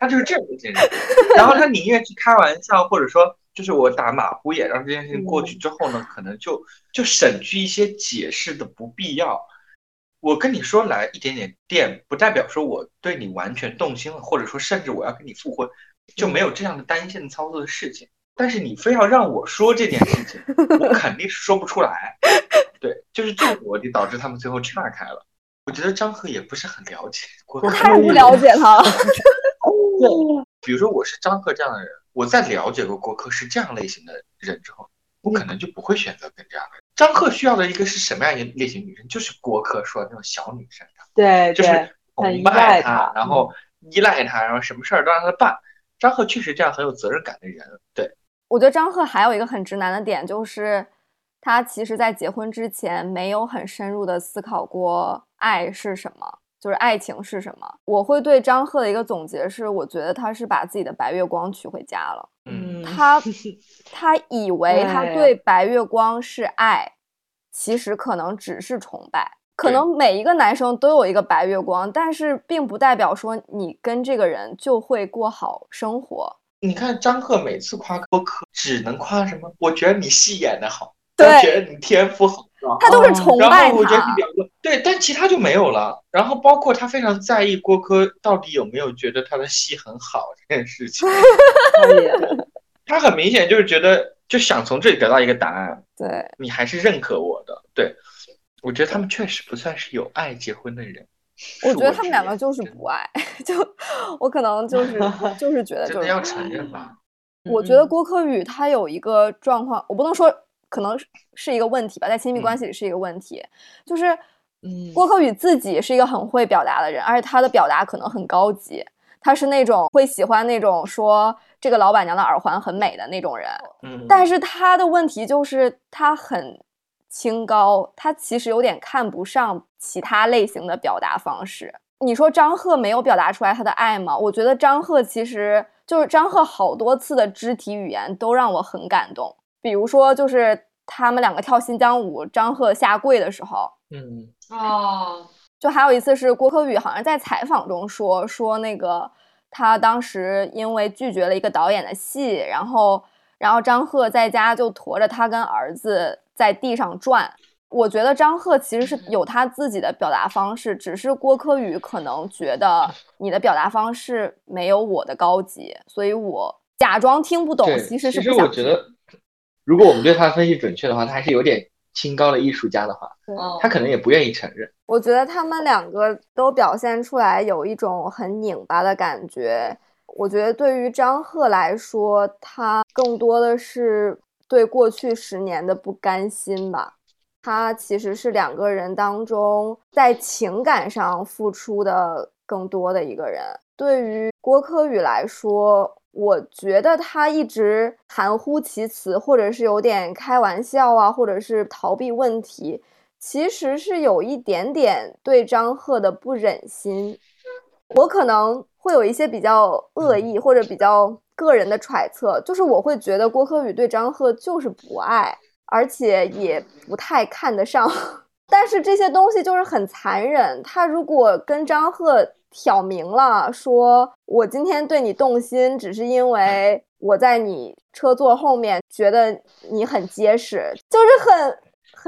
他就是这样一些人，然后他宁愿去开玩笑，或者说。就是我打马虎眼，让这件事情过去之后呢，可能就就省去一些解释的不必要。我跟你说来一点点电，不代表说我对你完全动心了，或者说甚至我要跟你复婚，就没有这样的单线操作的事情。但是你非要让我说这件事情，我肯定是说不出来。对，就是这个逻辑导致他们最后岔开了。我觉得张赫也不是很了解，我太不了解他了。对，比如说我是张赫这样的人。我在了解过郭柯是这样类型的人之后，我可能就不会选择跟这样的人。张赫需要的一个是什么样一个类型女生？就是郭柯说的那种小女生，对，就是崇拜他，然后依赖他，然后什么事儿都让他办。张赫确实这样很有责任感的人。对，我觉得张赫还有一个很直男的点，就是他其实在结婚之前没有很深入的思考过爱是什么。就是爱情是什么。我会对张赫的一个总结是，我觉得他是把自己的白月光娶回家了。嗯，他 他以为他对对白月光是爱，其实可能只是崇拜。可能每一个男生都有一个白月光，但是并不代表说你跟这个人就会过好生活。你看张赫每次夸郭柯，只能夸什么？我觉得你戏演的好，我觉得你天赋好，他都是崇拜然后我觉得他你。两个对，但其他就没有了。然后包括他非常在意郭柯到底有没有觉得他的戏很好这件事情，他很明显就是觉得就想从这里得到一个答案，对，你还是认可我的。对，我觉得他们确实不算是有爱结婚的人。我觉得他们两个就是不爱，就我可能就是就是觉得 就是真的要承认吧。我觉得郭柯宇他有一个状况，我不能说可能是是一个问题吧，在亲密关系里是一个问题，就是嗯。郭柯宇自己是一个很会表达的人，而且他的表达可能很高级，他是那种会喜欢那种说这个老板娘的耳环很美的那种人，嗯，但是他的问题就是他很清高，他其实有点看不上其他类型的表达方式。你说张赫没有表达出来他的爱吗？我觉得张赫其实就是张赫好多次的肢体语言都让我很感动，比如说就是他们两个跳新疆舞，张赫下跪的时候，嗯哦，就还有一次是郭柯宇好像在采访中说说那个他当时因为拒绝了一个导演的戏，然后然后张赫在家就驮着他跟儿子在地上转。我觉得张赫其实是有他自己的表达方式，只是郭柯宇可能觉得你的表达方式没有我的高级，所以我假装听不懂，其实是其不想听。实我觉得，如果我们对他的分析准确的话，他还是有点清高的艺术家的话，嗯他可能也不愿意承认。我觉得他们两个都表现出来有一种很拧巴的感觉。我觉得对于张赫来说，他更多的是对过去十年的不甘心吧。他其实是两个人当中在情感上付出的更多的一个人。对于郭柯宇来说，我觉得他一直含糊其辞，或者是有点开玩笑啊，或者是逃避问题，其实是有一点点对张赫的不忍心。我可能会有一些比较恶意或者比较个人的揣测，就是我会觉得郭柯宇对张赫就是不爱，而且也不太看得上。但是这些东西就是很残忍，他如果跟张赫挑明了，说我今天对你动心，只是因为我在你车座后面觉得你很结实，就是很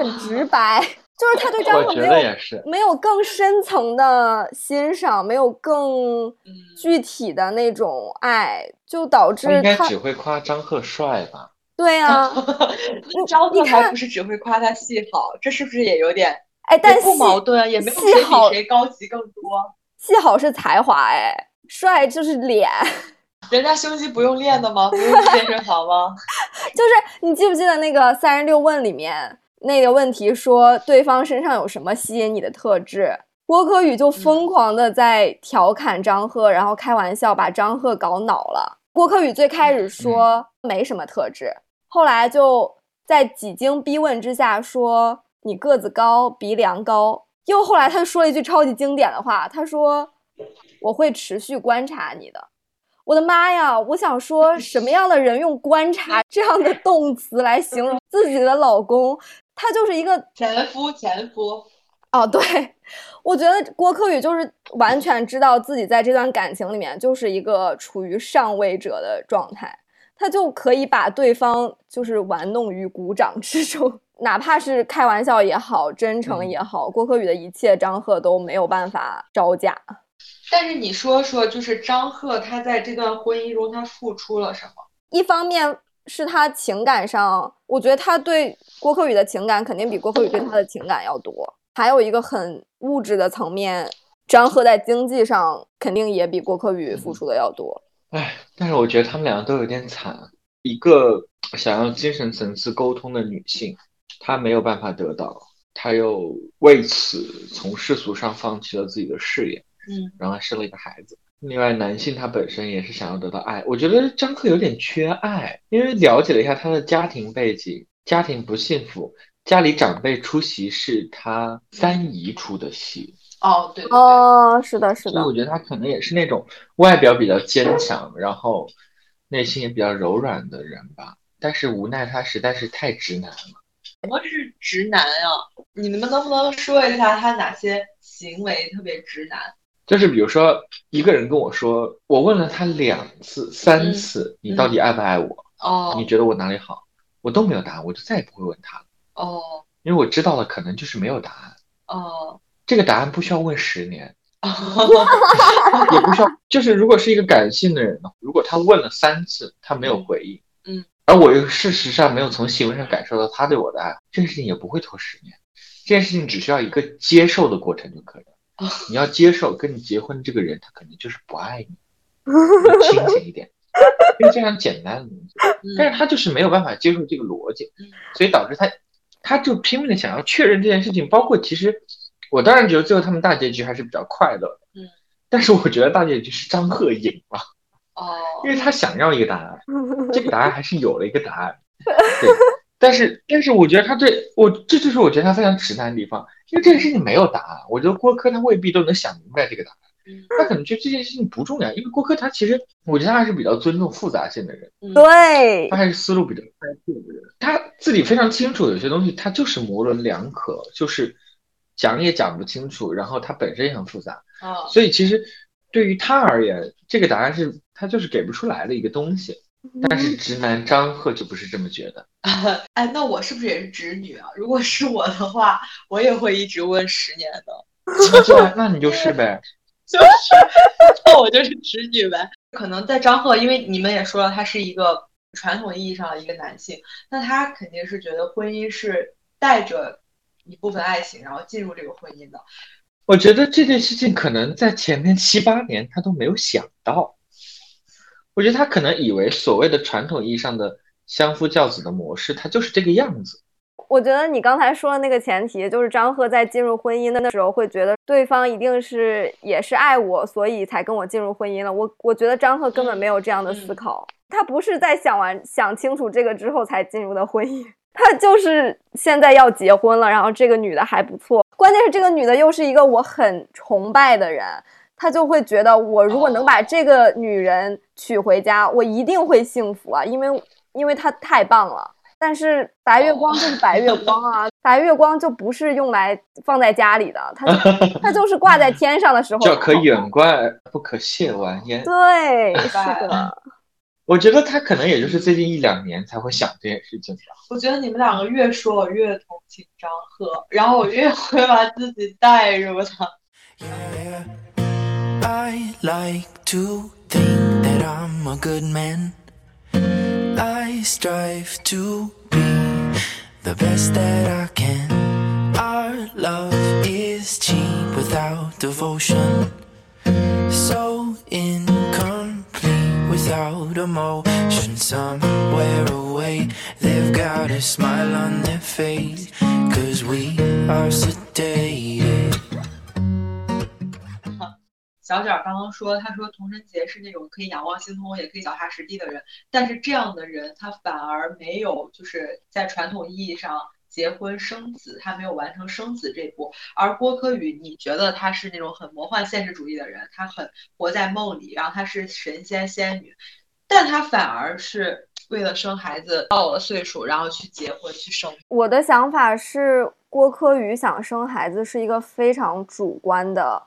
很直 白，就是他对张我觉赫没有也是，没有更深层的欣赏，没有更嗯具体的那种爱，就导致他应该只会夸张赫帅吧？对啊，那张你看赫还不是只会夸他戏好，这是不是也有点哎，但是不戏矛盾啊？也没有谁戏好比谁高级更多，戏好是才华，哎，帅就是脸，人家胸肌不用练的吗？不用去健身房吗？就是你记不记得那个三十六问里面那个问题说对方身上有什么吸引你的特质？郭柯宇就疯狂的在调侃张赫，然后开玩笑把张赫搞恼了。郭柯宇最开始说没什么特质，后来就在几经逼问之下说你个子高，鼻梁高。又后来他说了一句超级经典的话，他说我会持续观察你的。我的妈呀！我想说，什么样的人用“观察 ”这样的动词来形容自己的老公？他就是一个 前夫，前夫，哦，对，我觉得郭柯宇就是完全知道自己在这段感情里面就是一个处于上位者的状态，他就可以把对方就是玩弄于股掌之中，哪怕是开玩笑也好，真诚也好，郭柯宇的一切张赫都没有办法招架。但是你说说，就是张赫他在这段婚姻中他付出了什么？一方面是他情感上，我觉得他对郭柯宇的情感肯定比郭柯宇对他的情感要多。还有一个很物质的层面，张赫在经济上肯定也比郭柯宇付出的要多。哎，但是我觉得他们两个都有点惨。一个想要精神层次沟通的女性，她没有办法得到，他又为此从世俗上放弃了自己的事业，嗯，然后生了一个孩子。另外，男性他本身也是想要得到爱。我觉得张赫有点缺爱，因为了解了一下他的家庭背景，家庭不幸福，家里长辈出席是他三姨出的戏，哦，对对对，哦，是的，是的所以，我觉得他可能也是那种外表比较坚强，然后内心也比较柔软的人吧。但是无奈他实在是太直男了。什么是直男啊？你们能不能说一下他哪些行为特别直男？就是比如说，一个人跟我说，我问了他两次、三次，你到底爱不爱我？哦你觉得我哪里好？我都没有答案，我就再也不会问他了，哦因为我知道了，可能就是没有答案。哦这个答案不需要问十年，哦，也不需要，就是如果是一个感性的人呢，如果他问了三次，他没有回应，嗯，而我又事实上没有从行为上感受到他对我的爱，这件事情也不会拖十年，这件事情只需要一个接受的过程就可以了。哦你要接受跟你结婚这个人，他可能就是不爱你，你清醒一点，因为这样简单的东西，但是他就是没有办法接受这个逻辑嗯，所以导致他，他就拼命的想要确认这件事情。包括其实，我当然觉得最后他们大结局还是比较快乐的，嗯，但是我觉得大结局是张赫赢了，哦因为他想要一个答案，这个答案还是有了一个答案，对。但是，但是我觉得他对我，这就是我觉得他非常直男的地方，因为这个事情没有答案。我觉得郭柯他未必都能想明白这个答案。嗯他可能觉得这件事情不重要，因为郭柯他其实，我觉得他还是比较尊重复杂性的人，对他，还是思路比较开阔的人，他自己非常清楚有些东西他就是模棱两可，就是讲也讲不清楚，然后他本身也很复杂，哦所以其实对于他而言，这个答案是他就是给不出来的一个东西。但是直男张赫就不是这么觉得，哎，那我是不是也是直女啊？如果是我的话，我也会一直问十年的，那那你就是呗。就是 那我就是直女呗。可能在张赫，因为你们也说了，他是一个传统意义上的一个男性，那他肯定是觉得婚姻是带着一部分爱情，然后进入这个婚姻的。我觉得这件事情可能在前面七八年他都没有想到，我觉得他可能以为所谓的传统意义上的相夫教子的模式，它就是这个样子。我觉得你刚才说的那个前提，就是张赫在进入婚姻的时候会觉得对方一定是也是爱我，所以才跟我进入婚姻了。我我觉得张赫根本没有这样的思考，他不是在想完想清楚这个之后才进入的婚姻，他就是现在要结婚了，然后这个女的还不错，关键是这个女的又是一个我很崇拜的人。她就会觉得，我如果能把这个女人娶回家，我一定会幸福啊，因为因为她太棒了。但是白月光就是白月光啊，白月光就不是用来放在家里的，它就它就是挂在天上的时候叫可远观而不可亵玩焉。对，是的，我觉得他可能也就是最近一两年才会想这件事情吧。我觉得你们两个越说，我越同情张赫，然后我越会把自己带入他。Yeah, I like to think that I'm a good man. I strive to be the best that I can. Our love is cheap without devotion. So incomplete without emotion. Somewhere away, they've got a smile on their face. Cause we are sedated. 小卷儿刚刚说，他说童晨杰是那种可以仰望星空，也可以脚踏实地的人，但是这样的人他反而没有就是在传统意义上结婚生子，他没有完成生子这步。而郭柯宇，你觉得他是那种很魔幻现实主义的人，他很活在梦里，然后他是神仙仙女，但他反而是为了生孩子到了岁数，然后去结婚去生。我的想法是，郭柯宇想生孩子是一个非常主观的，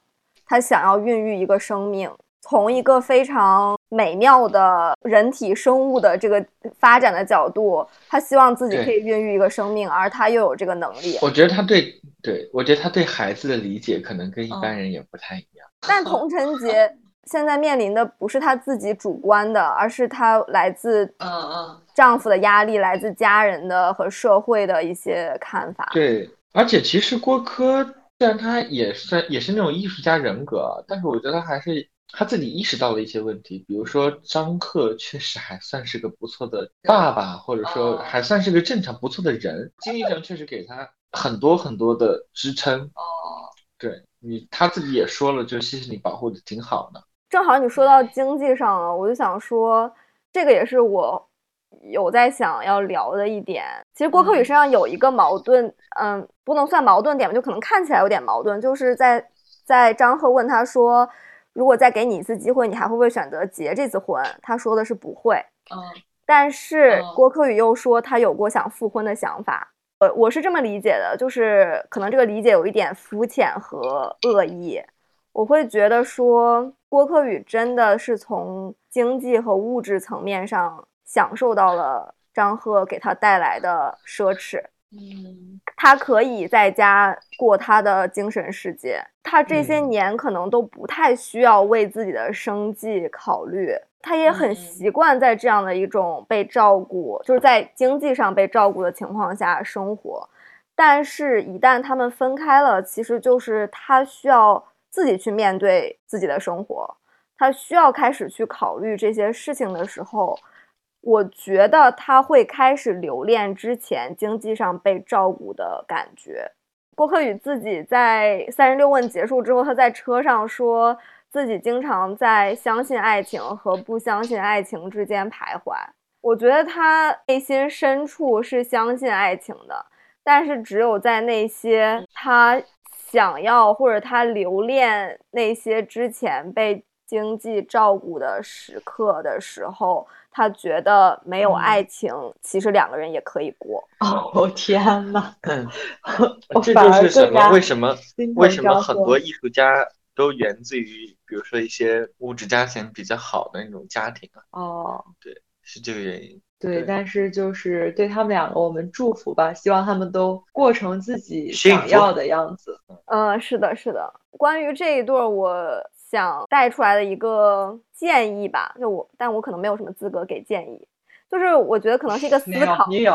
他想要孕育一个生命，从一个非常美妙的人体生物的这个发展的角度，他希望自己可以孕育一个生命，而他又有这个能力。我觉得他对对，我觉得他对孩子的理解可能跟一般嗯人也不太一样。但童晨杰 现在面临的不是他自己主观的，而是他来自嗯嗯，丈夫的压力，来自家人的和社会的一些看法。对，而且其实郭柯虽然他也算也是那种艺术家人格啊，但是我觉得他还是他自己意识到了一些问题，比如说张赫确实还算是个不错的爸爸，或者说哦还算是个正常不错的人，经济上确实给他很多很多的支撑。哦，对你他自己也说了，就谢谢你保护的挺好的。正好你说到经济上了，我就想说，这个也是我有在想要聊的一点。其实郭柯宇身上有一个矛盾，嗯，不能算矛盾点吧，就可能看起来有点矛盾，就是在在张赫问他说，如果再给你一次机会，你还会不会选择结这次婚？他说的是不会。嗯但是嗯郭柯宇又说他有过想复婚的想法。呃，我是这么理解的，就是可能这个理解有一点肤浅和恶意。我会觉得说，郭柯宇真的是从经济和物质层面上享受到了张赫给他带来的奢侈。嗯。他可以在家过他的精神世界，他这些嗯。年可能都不太需要为自己的生计考虑，他也很嗯。习惯在这样的一种被照顾，就是在经济上被照顾的情况下生活。但是，一旦他们分开了，其实就是他需要自己去面对自己的生活，他需要开始去考虑这些事情的时候，我觉得他会开始留恋之前经济上被照顾的感觉。郭柯宇自己在三十六问结束之后，他在车上说自己经常在相信爱情和不相信爱情之间徘徊。我觉得他内心深处是相信爱情的，但是只有在那些他想要或者他留恋那些之前被经济照顾的时刻的时候，他觉得没有嗯爱情，其实两个人也可以过。哦天呐，嗯，这就是什么？为什么为什么很多艺术家都源自于，比如说一些物质家庭比较好的那种家庭啊？哦，是这个原因。对，对但是就是对他们两个，我们祝福吧，希望他们都过成自己想要的样子。嗯，是的，是的。关于这一对儿，我想带出来的一个建议吧，就我，但我可能没有什么资格给建议，就是我觉得可能是一个 思考，你有，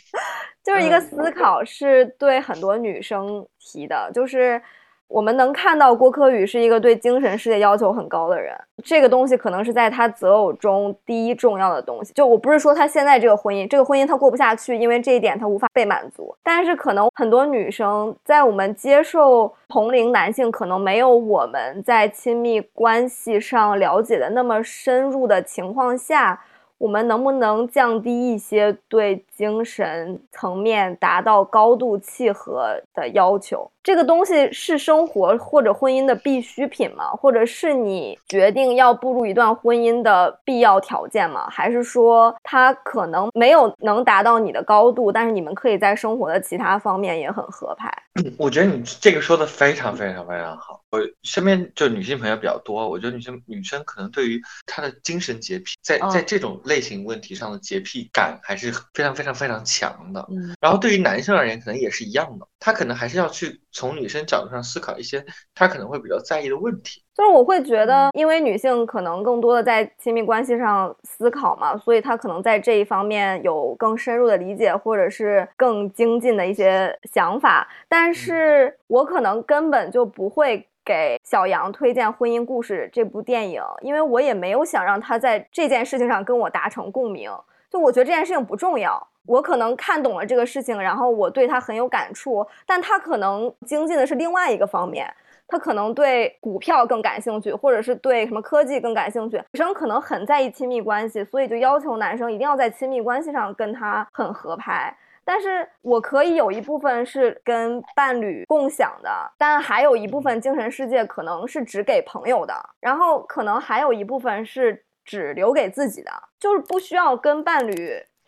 就是一个嗯思考，是对很多女生提的，就是我们能看到郭柯宇是一个对精神世界要求很高的人，这个东西可能是在他择偶中第一重要的东西。就我不是说他现在这个婚姻，这个婚姻他过不下去，因为这一点他无法被满足。但是可能很多女生在我们接受同龄男性可能没有我们在亲密关系上了解的那么深入的情况下，我们能不能降低一些对精神层面达到高度契合的要求？这个东西是生活或者婚姻的必需品吗？或者是你决定要步入一段婚姻的必要条件吗？还是说它可能没有能达到你的高度，但是你们可以在生活的其他方面也很合拍？我觉得你这个说的非常非常非常好。我身边就女性朋友比较多，我觉得女生女生可能对于她的精神洁癖，在在嗯这种类型问题上的洁癖感还是非常非常非常强的。嗯然后对于男生而言，可能也是一样的，他可能还是要去从女生角度上思考一些她可能会比较在意的问题。就是我会觉得，因为女性可能更多的在亲密关系上思考嘛，所以她可能在这一方面有更深入的理解，或者是更精进的一些想法。但是我可能根本就不会给小杨推荐《婚姻故事》这部电影，因为我也没有想让他在这件事情上跟我达成共鸣。就我觉得这件事情不重要，我可能看懂了这个事情，然后我对他很有感触，但他可能精进的是另外一个方面。他可能对股票更感兴趣，或者是对什么科技更感兴趣。女生可能很在意亲密关系，所以就要求男生一定要在亲密关系上跟他很合拍。但是我可以有一部分是跟伴侣共享的，但还有一部分精神世界可能是只给朋友的，然后可能还有一部分是只留给自己的，就是不需要跟伴侣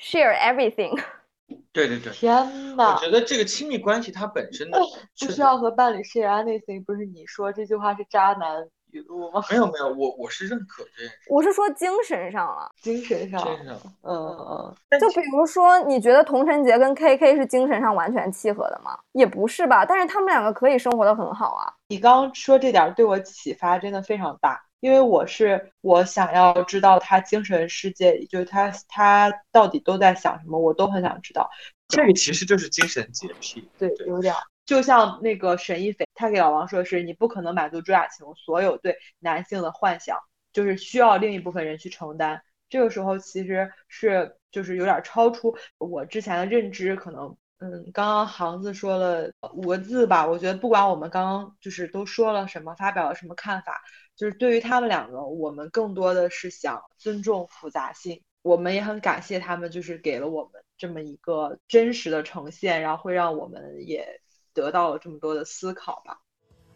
share everything。对对对，天我，觉得这个亲密关系它本身的 不需要和伴侣 share anything，不是你说这句话是渣男语录吗？没有没有，我我是认可这件事。我是说精神上了，精神上，精神上，嗯嗯就比如说，你觉得童晨杰跟 KK 是精神上完全契合的吗？也不是吧，但是他们两个可以生活的很好啊。你刚刚说这点儿对我启发真的非常大，因为我是我想要知道他精神世界里，就是他他到底都在想什么，我都很想知道。这个其实就是精神洁癖。对，对有点儿，就像那个沈一斐，他给老王说的是，你不可能满足朱亚晴所有对男性的幻想，就是需要另一部分人去承担。这个时候其实是就是有点儿超出我之前的认知，可能嗯，刚刚航子说了五个字吧，我觉得不管我们刚刚就是都说了什么，发表了什么看法，就是对于他们两个，我们更多的是想尊重复杂性。我们也很感谢他们，就是给了我们这么一个真实的呈现，然后会让我们也得到了这么多的思考吧。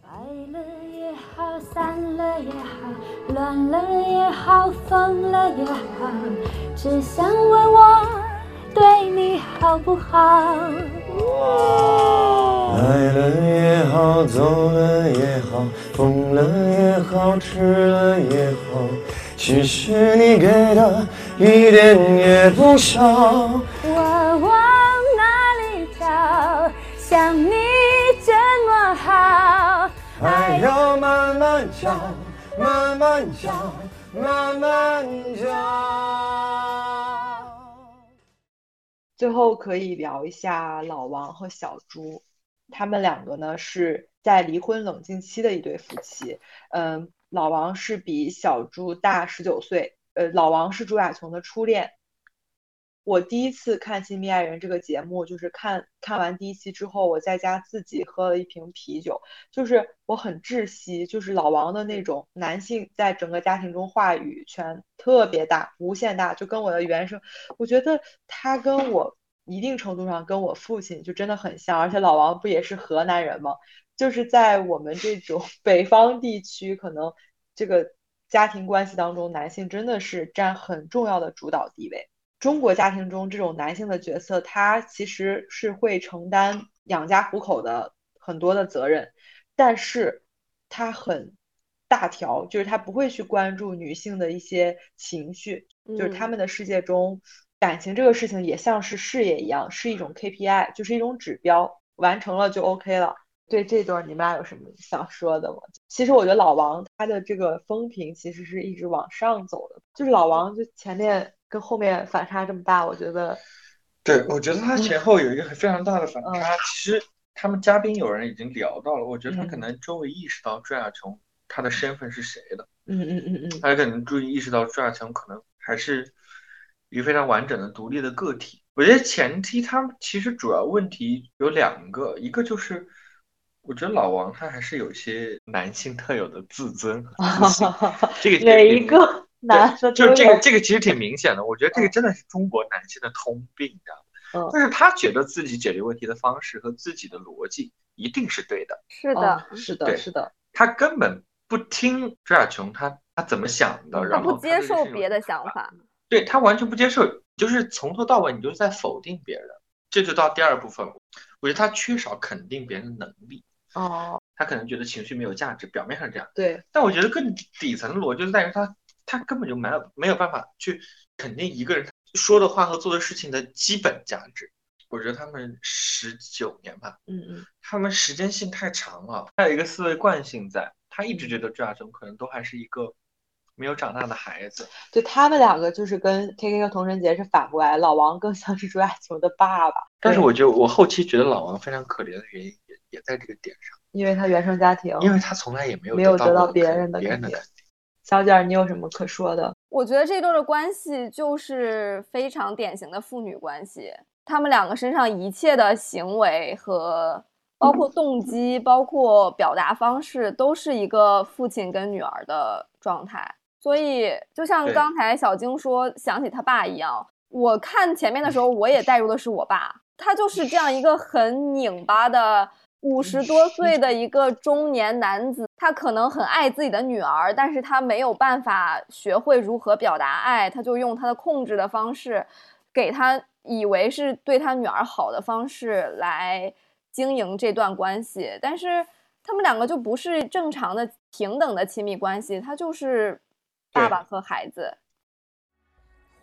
爱了也好，散了也好，乱了也好，疯了也好，只想问我对你好不好？来了也好，走了也好，疯了也好，吃了也好，其实你给的一点也不少。我往哪里找？想你这么好，爱要慢慢找，慢慢找，慢慢找。最后可以聊一下老王和小朱，他们两个呢是在离婚冷静期的一对夫妻。嗯，老王是比小朱大十九岁，呃，老王是朱亚琼的初恋。我第一次看《亲密爱人》这个节目，就是看看完第一期之后，我在家自己喝了一瓶啤酒，就是我很窒息，就是老王的那种男性在整个家庭中话语权特别大，无限大，就跟我的原生，我觉得他跟我一定程度上跟我父亲就真的很像，而且老王不也是河南人吗？就是在我们这种 北方地区，可能这个家庭关系当中，男性真的是占很重要的主导地位。中国家庭中这种男性的角色，他其实是会承担养家糊口的很多的责任，但是他很大条，就是他不会去关注女性的一些情绪，就是他们的世界中，感情这个事情也像是事业一样，是一种 KPI，就是一种指标，完成了就 OK 了。对这段你们俩有什么想说的吗？其实我觉得老王他的这个风评其实是一直往上走的，就是老王就前面。跟后面反差这么大，我觉得，对我觉得他前后有一个非常大的反差。其实他们嘉宾有人已经聊到了，我觉得他可能终于意识到朱亚琼他的身份是谁的。嗯嗯嗯嗯，他可能注意意识到朱亚琼可能还是一个非常完整的独立的个体。我觉得前期他们其实主要问题有两个，一个就是我觉得老王他还是有一些男性特有的自尊和自信，这个哪一个？男的就是这个，这个其实挺明显的。我觉得这个真的是中国男性的通病，你知道吗？就是他觉得自己解决问题的方式和自己的逻辑一定是对的。是的，是的，是的。他根本不听朱亚琼，他他怎么想的，然后不接受别的想法。对他完全不接受，就是从头到尾你就是在否定别人。这就到第二部分，我觉得他缺少肯定别人的能力。哦。他可能觉得情绪没有价值，表面上这样。对。但我觉得更底层的逻辑在于他。他根本就没有没有办法去肯定一个人说的话和做的事情的基本价值。我觉得他们十九年吧，嗯嗯，他们时间性太长了。还有一个思维惯性在，他一直觉得朱亚琼可能都还是一个没有长大的孩子。对他们两个就是跟 K K 和童晨杰是反过来，老王更像是朱亚琼的爸爸。但是我觉得我后期觉得老王非常可怜的原因也也在这个点上，因为他原生家庭，因为他从来也没有没有得到别人的肯定。小姐，你有什么可说的？我觉得这对的关系就是非常典型的父女关系，他们两个身上一切的行为和包括动机、包括表达方式，都是一个父亲跟女儿的状态。所以，就像刚才小晶说想起他爸一样，我看前面的时候，我也带入的是我爸，他就是这样一个很拧巴的。五十多岁的一个中年男子，他可能很爱自己的女儿，但是他没有办法学会如何表达爱，他就用他的控制的方式，给他以为是对他女儿好的方式来经营这段关系，但是他们两个就不是正常的平等的亲密关系，他就是爸爸和孩子。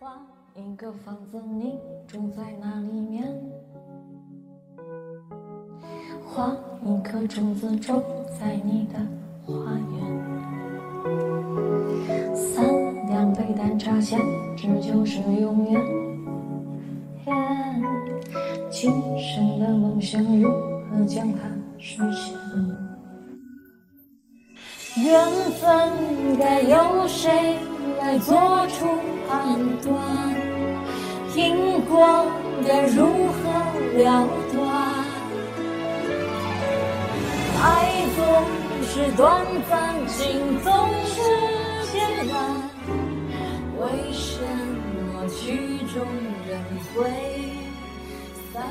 换一个房子，你住在那里面？画一颗种子种在你的花园，三两杯淡茶闲置就是永远。今生的梦想如何将它实现？缘分该由谁来做出判断？因果该如何了断？爱总是短暂，情总是艰难，为什么曲终人会散？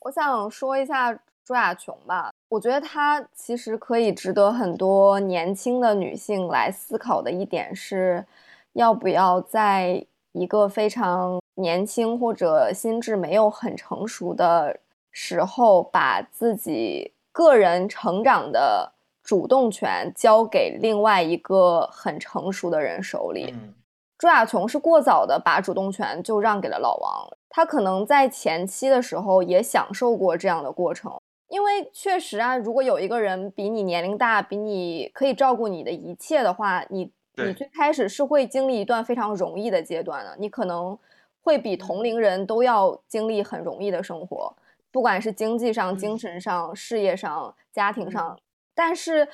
我想说一下朱亚琼吧，我觉得她其实可以值得很多年轻的女性来思考的一点是，要不要在一个非常年轻或者心智没有很成熟的时候，把自己个人成长的主动权交给另外一个很成熟的人手里。嗯朱亚琼是过早的把主动权就让给了老王，他可能在前期的时候也享受过这样的过程，因为确实啊，如果有一个人比你年龄大，比你可以照顾你的一切的话，你你最开始是会经历一段非常容易的阶段的，你可能会比同龄人都要经历很容易的生活，不管是经济上、精嗯。神上、事业上、家庭嗯。上，但是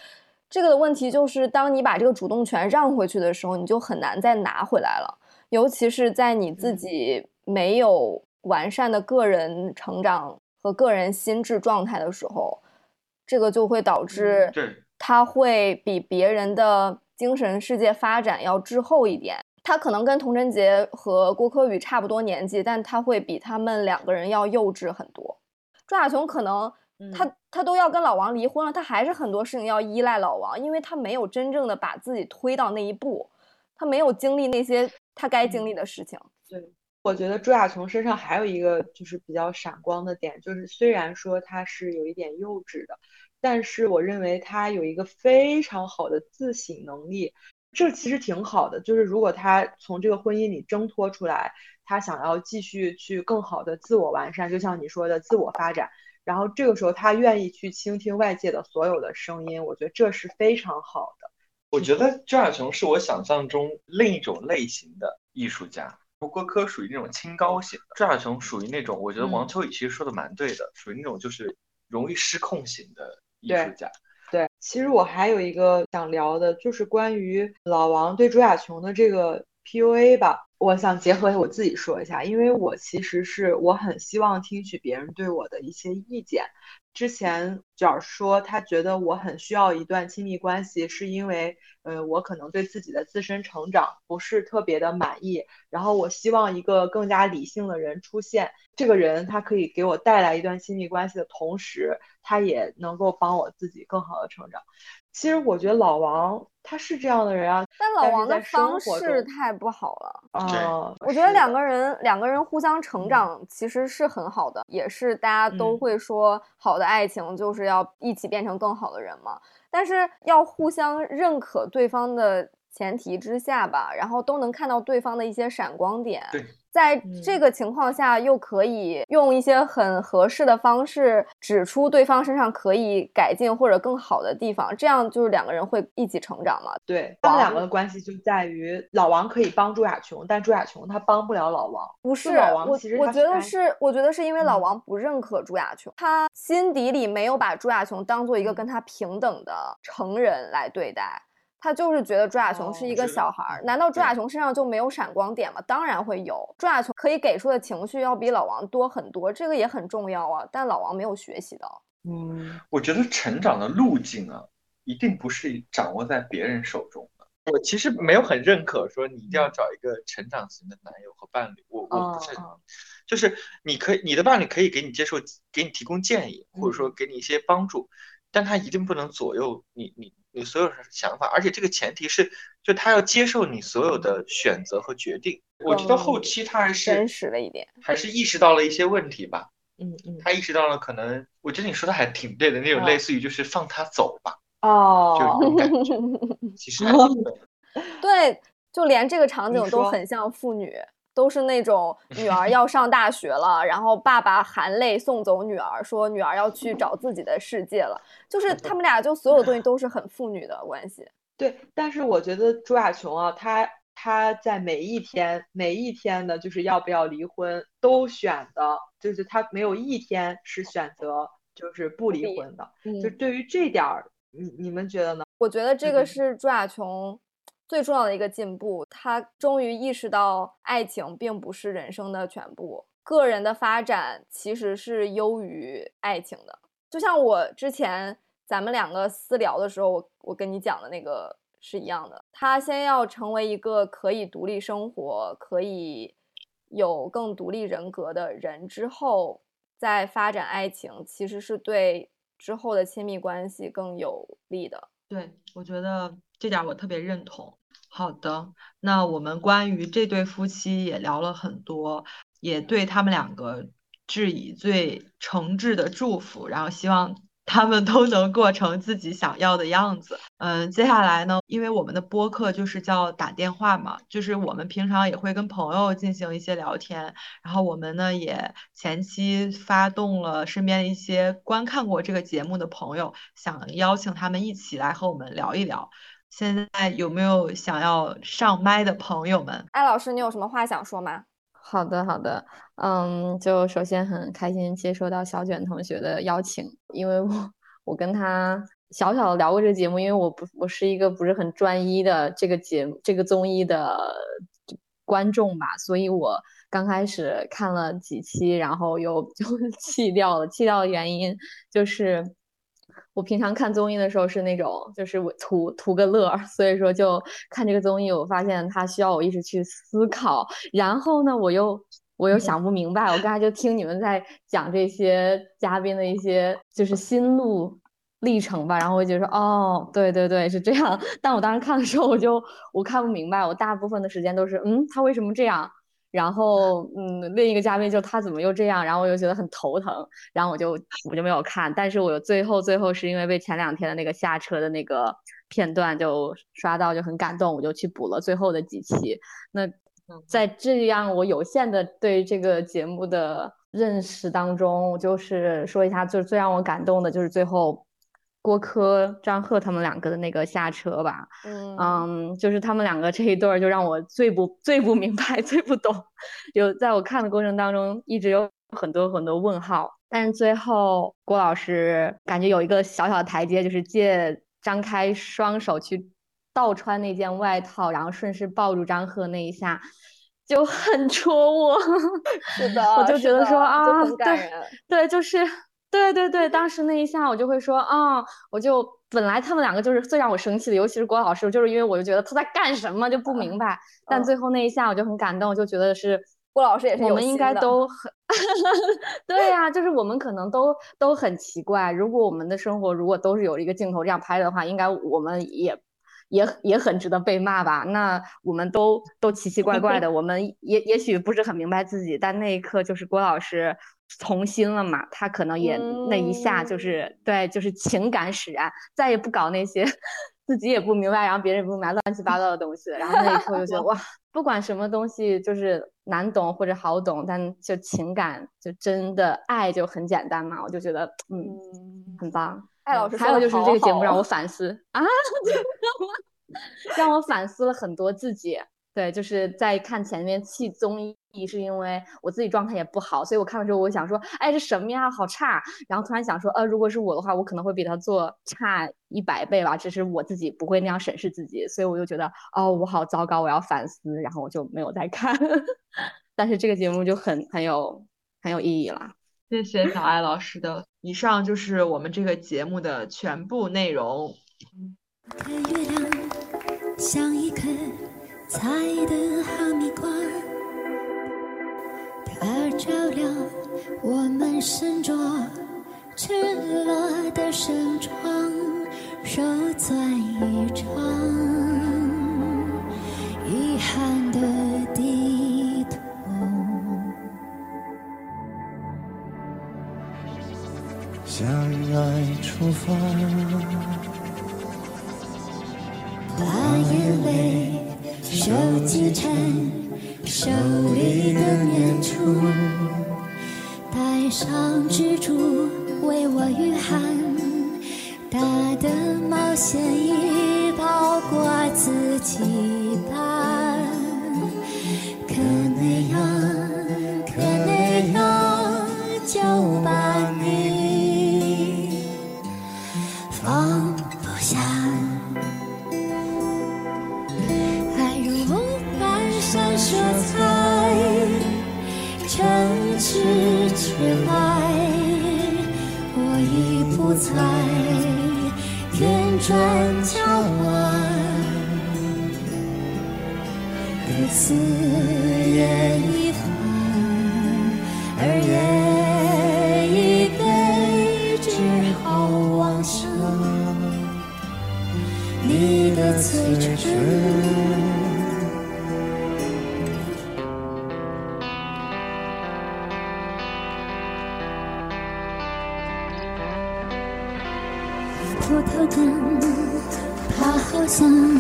这个的问题就是，当你把这个主动权让回去的时候，你就很难再拿回来了。尤其是在你自嗯。己没有完善的个人成长和个人心智状态的时候，这个就会导致他会比别人的精神世界发展要滞后一点。他可能跟童晨杰和郭柯宇差不多年纪，但他会比他们两个人要幼稚很多。朱亚琼可能他、嗯他都要跟老王离婚了，他还是很多事情要依赖老王，因为他没有真正的把自己推到那一步，他没有经历那些他该经历的事情。对，我觉得朱亚琼身上还有一个就是比较闪光的点，就是虽然说她是有一点幼稚的，但是我认为她有一个非常好的自省能力，这其实挺好的。就是如果她从这个婚姻里挣脱出来，她想要继续去更好的自我完善，就像你说的自我发展，然后这个时候她愿意去倾听外界的所有的声音，我觉得这是非常好的。我觉得朱亚琼是我想象中另一种类型的艺术家。郭柯属于那种清高型的，朱亚琼属于那种，我觉得王嗯秋雨其实说的蛮对的，属于那种就是容易失控型的艺术家。对，其实我还有一个想聊的，就是关于老王对朱亚琼的这个 PUA 吧。我想结合我自己说一下，因为我其实是我很希望听取别人对我的一些意见。之前卷儿说他觉得我很需要一段亲密关系，是因为呃我可能对自己的自身成长不是特别的满意，然后我希望一个更加理性的人出现。这个人他可以给我带来一段亲密关系的同时，他也能够帮我自己更好的成长。其实我觉得老王他是这样的人啊，但老王的方式太不好了。啊，我觉得两个人两个人互相成嗯长其实是很好的，也是大家都嗯会说好的爱情就是要一起变成更好的人嘛。但是要互相认可对方的前提之下吧，然后都能看到对方的一些闪光点。对，在嗯这个情况下，又可以用一些很合适的方式指出对方身上可以改进或者更好的地方，这样就是两个人会一起成长嘛。对他们两个的关系就在于老王可以帮朱亚琼，但朱亚琼他帮不了老王。不是老王我其实我觉得是，我觉得是因为老嗯王不认可朱亚琼，他心底里没有把朱亚琼当做一个嗯跟他平等的成人来对待，他就是觉得朱亚雄是一个小孩儿。嗯难道朱对亚雄身上就没有闪光点吗？当然会有，朱亚雄可以给出的情绪要比老王多很多，这个也很重要啊。但老王没有学习到，嗯，我觉得成长的路径啊，一定不是掌握在别人手中的。我其实没有很认可说你一定要找一个成长型的男友和伴侣，我我不是就是你可以，你的伴侣可以给你接受，给你提供建议，或者说给你一些帮助，但他一定不能左右你你你所有的想法，而且这个前提是，就他要接受你所有的选择和决定。我觉得后期他还是真实了一点。还是意识到了一些问题吧，嗯嗯，他意识到了可能，我觉得你说的还挺对的，那种哦类似于就是放他走吧，哦那，种感觉，其实。对，就连这个场景都很像父女，都是那种 女儿要上大学了，然后爸爸含泪送走女儿，说女儿要去找自己的世界了。就是他们俩就所有东西 都是很父女的关系。对，但是我觉得朱亚琼啊，她她在每一天每一天的，就是要不要离婚，都选的，就是她没有一天是选择就是不离离婚的。嗯就对于这点儿，你你们觉得呢？我觉得这个嗯是朱亚琼最重要的一个进步，他终于意识到爱情并不是人生的全部，个人的发展其实是优于爱情的。就像我之前咱们两个私聊的时候，我我跟你讲的那个是一样的。他先要成为一个可以独立生活、可以有更独立人格的人之后，再发展爱情，其实是对之后的亲密关系更有利的。对，我觉得这点我特别认同。好的，那我们关于这对夫妻也聊了很多，也对他们两个致以最诚挚的祝福，然后希望。他们都能过成自己想要的样子。嗯，接下来呢，因为我们的播客就是叫打电话嘛，就是我们平常也会跟朋友进行一些聊天。然后我们呢也前期发动了身边一些观看过这个节目的朋友，想邀请他们一起来和我们聊一聊。现在有没有想要上麦的朋友们？艾老师，你有什么话想说吗？好的，好的，嗯，就首先很开心接收到小卷同学的邀请，因为我我跟他小小的聊过这个节目，因为我不我是一个不是很专一的这个节目这个综艺的观众吧，所以我刚开始看了几期，然后又就 弃掉了，弃掉的原因就是。我平常看综艺的时候是那种，就是我图图个乐，所以说就看这个综艺，我发现它需要我一直去思考，然后呢，我又我又想不明白，我刚才就听你们在讲这些嘉宾的一些就是心路历程吧，然后我就说，哦，对对对，是这样。但我当时看的时候，我就我看不明白，我大部分的时间都是，嗯，他为什么这样？然后，嗯，另一个嘉宾就他怎么又这样？然后我又觉得很头疼，然后我就我就没有看。但是我最后最后是因为被前两天的那个下车的那个片段就刷到，就很感动，我就去补了最后的几期。那在这样我有限的对这个节目的认识当中，就是说一下，就是最让我感动的就是最后。郭柯、张赫他们两个的那个下车吧，嗯，就是他们两个这一对儿，就让我最不最不明白、最不懂。有在我看的过程当中，一直有很多很多问号。但是最后，郭老师感觉有一个小小的台阶，就是借张开双手去倒穿那件外套，然后顺势抱住张赫那一下，就很戳我。是的，我就觉得说啊，对对，就是。对对对，当时那一下我就会说啊，我就本来他们两个就是最让我生气的，尤其是郭老师，就是因为我就觉得他在干什么就不明白。但最后那一下我就很感动，我就觉得是郭老师也是我们应该都很 对呀，就是我们可能都都很奇怪。如果我们的生活如果都是有一个镜头这样拍的话，应该我们也也也很值得被骂吧？那我们都都奇奇怪怪的，我们也也许不是很明白自己，但那一刻就是郭老师。从心了嘛，他可能也那一下就是对，就是情感使然，再也不搞那些自己也不明白，然后别人也不明白乱七八糟的东西。然后那一刻就觉得 哇，不管什么东西就是难懂或者好懂，但就情感就真的爱就很简单嘛，我就觉得嗯，很棒。艾老师，还有就是这个节目让我反思啊，让我反思了很多自己。对，就是在看前面弃综艺，是因为我自己状态也不好，所以我看的时候，我想说，哎，这什么呀，好差。然后突然想说，呃，如果是我的话，我可能会比他做差一百倍吧，只是我自己不会那样审视自己，所以我就觉得，哦，我好糟糕，我要反思，然后我就没有再看。但是这个节目就很很有很有意义了。谢谢小艾老师的，以上就是我们这个节目的全部内容。月亮像一颗菜的哈密瓜，它照亮我们身着赤裸的身装，手攥一张遗憾的地图。向爱出发，把眼泪。收集成手里的念珠，带上蜘蛛为我御寒，大的冒险衣包裹自己吧，可能要，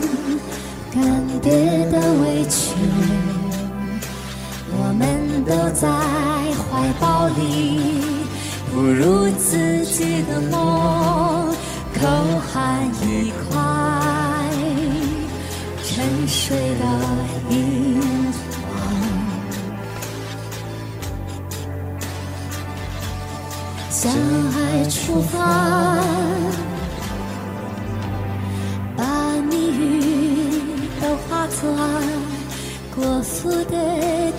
好像感觉到委屈。我们都在怀抱里，不如自己的梦，口含一块沉睡的银黄。向爱出发，果腹的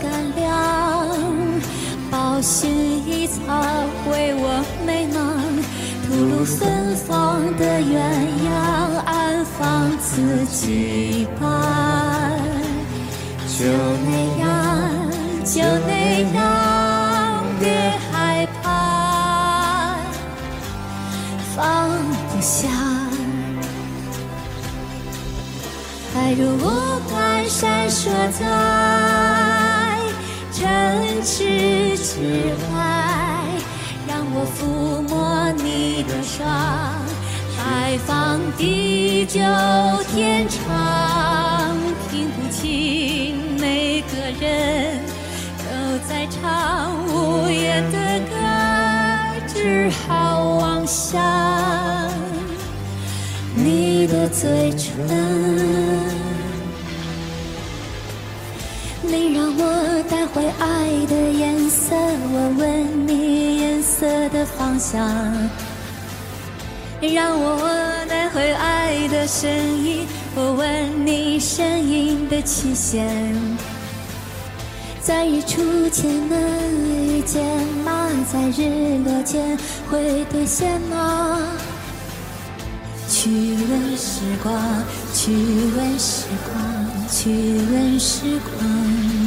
干粮，包薰衣草为我美梦，吐露芬芳的鸳鸯，安放自己吧，就那样，就那样，别害怕，放不下。爱如我闪烁在城池之外，让我抚摸你的伤，海放地久天长，听不清每个人都在唱无言的歌，只好望向。你的嘴唇，回爱的颜色，我问你颜色的方向，让我带回爱的声音，我问你声音的期限，在日出前能遇见吗？在日落前会兑现吗？去问时光，去问时光，去问时光。